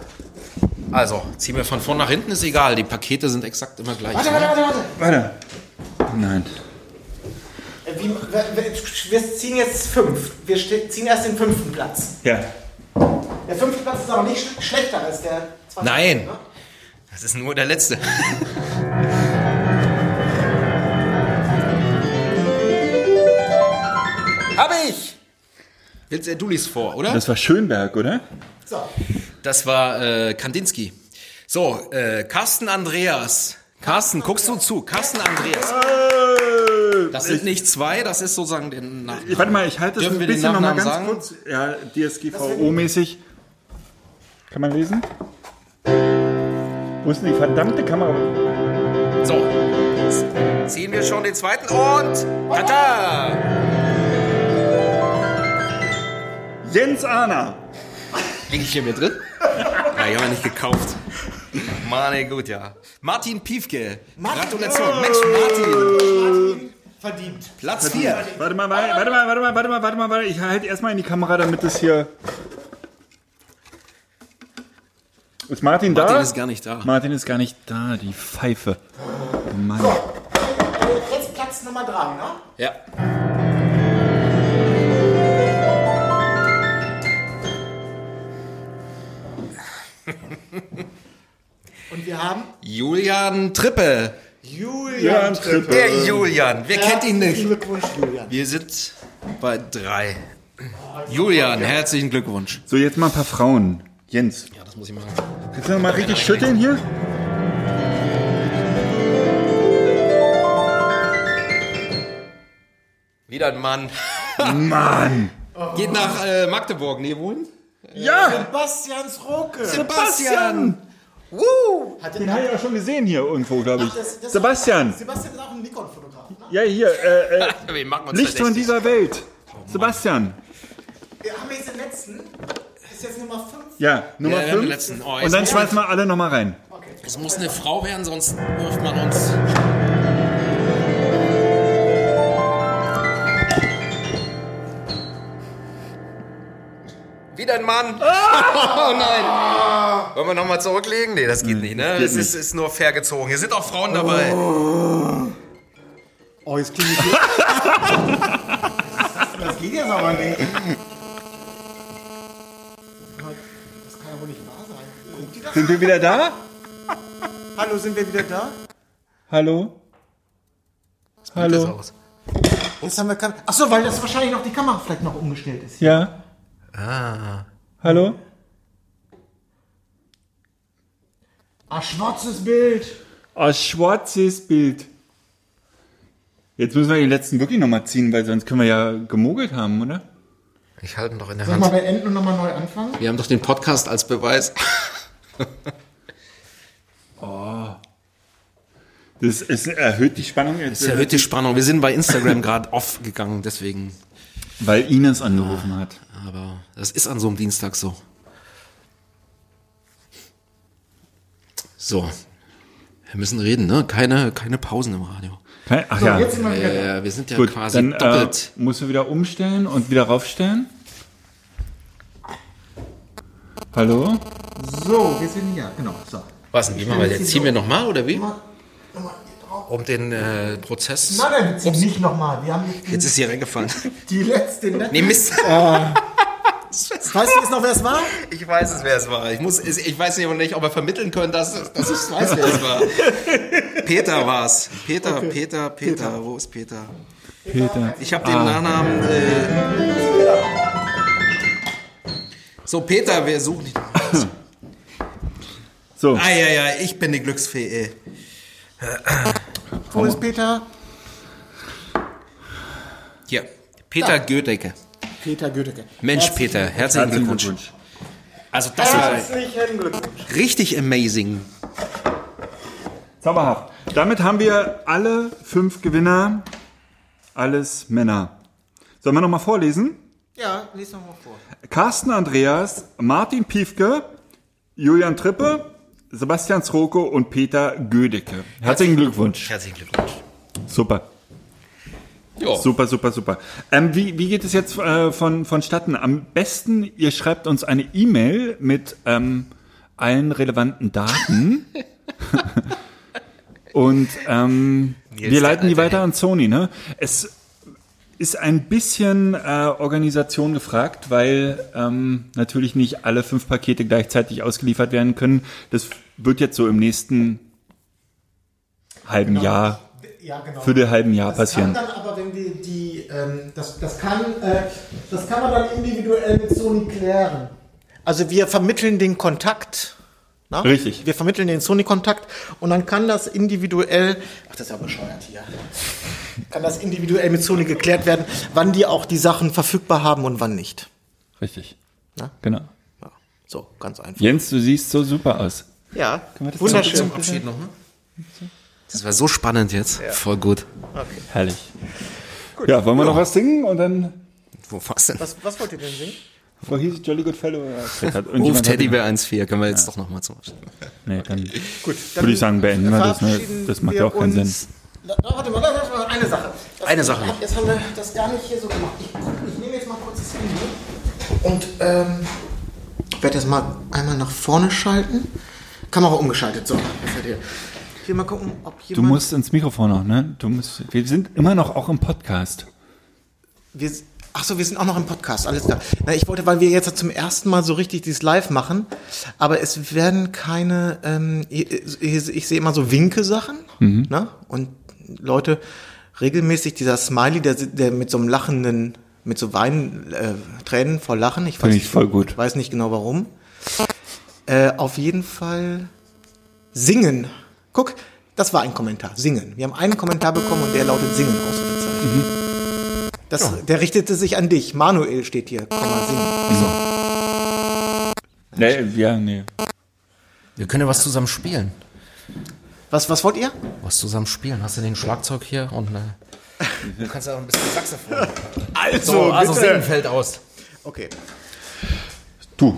Also, ziehen wir von vorn nach hinten, ist egal. Die Pakete sind exakt immer gleich. Warte, warte, warte, warte. Weiter. Nein. Äh, Wie, wir, wir- wir ziehen jetzt fünf. Wir ziehen erst den fünften Platz. Ja. Der fünfte Platz ist aber nicht sch schlechter als der zweite. Nein. Ne? Das ist nur der letzte. Hab ich! Willst du, du liest vor, oder? Das war Schönberg, oder? So. Das war äh, Kandinsky. So, äh, Carsten Andreas. Carsten, guckst du zu? Carsten Andreas. Das sind nicht zwei, das ist sozusagen der Nachname. Ich, warte mal, ich halte das Dürfen ein wir den bisschen noch mal Nachnamen ganz sagen? kurz. Ja, DSGVO-mäßig. Kann man lesen? Wo ist denn die verdammte Kamera? So, jetzt ziehen wir schon den zweiten und tata! Jens Ahner. Liege ich hier mit drin? Ja, ich habe ja nicht gekauft. Mann, ey, gut, ja. Martin Piefke. Gratulation. Mensch, Martin. Verdient. Platz 4. Warte mal, warte warte mal, warte mal, warte mal, warte mal, warte. Ich halte erstmal in die Kamera, damit es hier. Ist Martin, da? Martin ist gar nicht da. Martin ist gar nicht da, die Pfeife. Mann. Jetzt Platz Nummer drei, ne? Ja. Und wir haben Julian Trippe. Julian Trippe. Der Julian. Wer kennt ihn Herzlichen nicht? Glückwunsch, Julian. Wir sind bei drei. Julian, herzlichen Glückwunsch. So, jetzt mal ein paar Frauen. Jens. Ja, das muss ich machen. Kannst du noch mal richtig schütteln hier? Wieder ein Mann. Mann. Geht nach äh, Magdeburg. Nee, wohin? Ja, Sebastians Roke. Sebastian. Den habe ich auch schon gesehen hier irgendwo, glaube ich. Das- das- Sebastian. Sebastian ist auch ein Nikon-Fotograf. Ne? Ja, hier. Äh, äh, Wir machen uns Licht von dieser Welt. Sebastian. Wir haben jetzt den letzten. Ist jetzt Nummer 5. Ja, Nummer Ja, wir haben den 5. letzten. Oh, Und dann schmeißen wir alle nochmal rein. Es muss eine Frau werden, sonst wirft man uns. Wieder ein Mann. Oh nein. Wollen wir nochmal zurücklegen? Nee, das geht nicht, ne? geht Es ist, ist nur fair gezogen. Hier sind auch Frauen dabei. Oh, jetzt klingt es Das geht jetzt aber nicht. Das kann ja wohl nicht wahr sein. Das? Sind wir wieder da? Hallo, sind wir wieder da? Hallo? Das Hallo? aus. Jetzt haben wir. Achso, weil das wahrscheinlich noch die Kamera vielleicht noch umgestellt ist. Ja? Ah. Hallo? Ah, schwarzes Bild. Ein schwarzes Bild. Jetzt müssen wir den letzten wirklich nochmal ziehen, weil sonst können wir ja gemogelt haben, oder? Ich halte ihn doch in der Soll ich mal Hand. beenden und nochmal neu anfangen? Wir haben doch den Podcast als Beweis. Das ist, erhöht die Spannung jetzt. Das erhöht die Spannung. Wir sind bei Instagram gerade off gegangen, deswegen. Weil Ines angerufen hat. Aber das ist an so einem Dienstag so. So. Wir müssen reden, ne? Keine, keine Pausen im Radio. Ach So, ja. jetzt sind wir wieder da. Ja, wir sind ja Gut, quasi dann äh, doppelt. musst du wieder umstellen und wieder raufstellen. Hallo? So, wir sind hier. Genau, so. Was denn, wie machen wir jetzt? Ziehen wir nochmal oder wie? Nochmal, nochmal hier drauf. Um den äh, Prozess. Nein, nein, wir ziehen nicht nochmal. Wir haben jetzt Jetzt ist hier reingefallen. die letzte... Nee, Mist. Weißt du jetzt noch, wer es war? Ich weiß es, wer es war. Ich, muss, ich weiß nicht, nicht ob wir vermitteln können, dass, dass ich weiß, wer es war. Peter war's. Peter, Peter, Peter, Wo ist Peter? Peter. Ich habe den Nachnamen. Äh, so, Peter, wir suchen ihn. So, Ah, ja, ja, ich bin die Glücksfee. ey. Wo ist Peter? Hier, Peter Gödecke. Peter Gödecke. Mensch, Herzlichen Peter, herzlichen herzlichen Glückwunsch. Glückwunsch. Also, das Herzlichen Glückwunsch. richtig amazing. Zauberhaft. Damit haben wir alle fünf Gewinner. Alles Männer. Sollen wir nochmal vorlesen? Ja, lies noch mal vor. Carsten Andreas, Martin Piefke, Julian Trippe, Sebastian Sroko und Peter Gödecke. Herzlichen Glückwunsch. Herzlichen Glückwunsch. Super. Ja. Super, super, super. Ähm, wie, wie geht es jetzt äh, von, vonstatten? Am besten, ihr schreibt uns eine E-Mail mit ähm, allen relevanten Daten. Und ähm, wir leiten die weiter an Sony. Ne? Es ist ein bisschen äh, Organisation gefragt, weil ähm, natürlich nicht alle fünf Pakete gleichzeitig ausgeliefert werden können. Das wird jetzt so im nächsten halben Jahr, Ja, genau. für den halben Jahr Das kann passieren. dann aber, wenn wir die, ähm, das, das, kann, äh, das kann man dann individuell mit Sony klären. Also wir vermitteln den Kontakt. Na? Richtig. Wir vermitteln den Sony-Kontakt und dann kann das individuell, ach das ist ja bescheuert hier, kann das individuell mit Sony geklärt werden, wann die auch die Sachen verfügbar haben und wann nicht. Richtig. Na? Genau. Ja, so, ganz einfach. Jens, du siehst so super aus. Ja, wir das wunderschön. Zum Abschied noch, ne? Das war so spannend jetzt. Voll gut. Herrlich. Ja, wollen wir noch was singen und dann Wo war's denn? Was, was wollt ihr denn singen? Wo hieß Jolly Good Fellow? Ja, Ruf Teddybär 1.4, können wir jetzt doch nochmal zum Beispiel. Nee, dann, Gut, würde ich sagen, beenden wir das. Ne? Das macht ja auch keinen Sinn. Da, warte mal, da, da, da, eine Sache. Das, Eine Sache noch. Jetzt haben wir das gar nicht hier so gemacht. Ich, ich nehme jetzt mal kurz das Handy und ähm, werde jetzt mal einmal nach vorne schalten. Kamera umgeschaltet, so. Jetzt seid ihr. Ich will mal gucken, ob Du jemand... musst ins Mikrofon noch, ne? Du musst, wir sind immer noch auch im Podcast. Wir, ach so, wir sind auch noch im Podcast, alles klar. Na, ich wollte, weil wir jetzt zum ersten Mal so richtig dieses Live machen, aber es werden keine, ähm, ich, ich, sehe immer so Winke-Sachen, Mhm. ne? Und Leute, regelmäßig dieser Smiley, der, der mit so einem lachenden, mit so Weinen, äh, Tränen vor Lachen, ich weiß Finde ich nicht, voll gut. weiß nicht genau warum. Äh, auf jeden Fall singen. Guck, das war ein Kommentar, singen. Wir haben einen Kommentar bekommen und der lautet singen, Ausrufezeichen. Mhm. Das, Der richtete sich an dich. Manuel steht hier. Komm mal singen. Nee, ja, nee. Wir können ja was zusammen spielen. Was, was wollt ihr? Was zusammen spielen. Hast du den Schlagzeug hier und ne? Du kannst ja auch ein bisschen Saxophon. Also, so, also bitte. singen fällt aus. Okay. Du.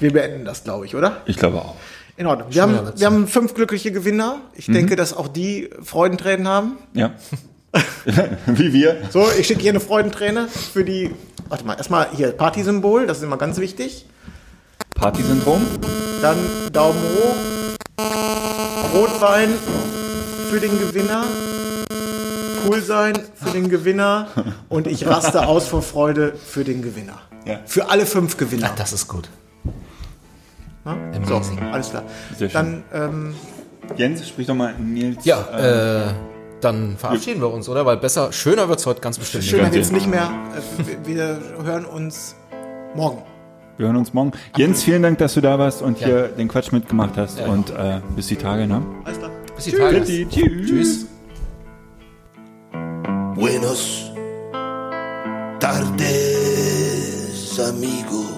Wir beenden das, glaube ich, oder? Ich glaube auch. In Ordnung. Wir haben, wir haben fünf glückliche Gewinner. Ich denke, dass auch die Freudentränen haben. Ja. Wie wir. So, ich schicke hier eine Freudenträne für die. Warte mal, erstmal hier Partysymbol, das ist immer ganz wichtig. Partysyndrom. Dann Daumen hoch. Rotwein für den Gewinner. Cool sein für den Gewinner. Und ich raste aus vor Freude für den Gewinner. Ja. Für alle fünf Gewinner. Das ist gut. Ja? So, alles klar. Sehr schön. Dann, ähm, Jens, sprich doch mal Nils. Ja, äh, dann verabschieden wir uns, oder? Weil besser, schöner wird's heute ganz bestimmt. schöner wird's ja. nicht mehr. Äh, Wir wir hören uns morgen. Wir hören uns morgen. Jens, vielen Dank, dass du da warst und hier den Quatsch mitgemacht hast. Und äh, bis die Tage, ne? Alles klar. Bis die Tage. Bitte, tschüss. Tschüss. Buenos tardes, amigo.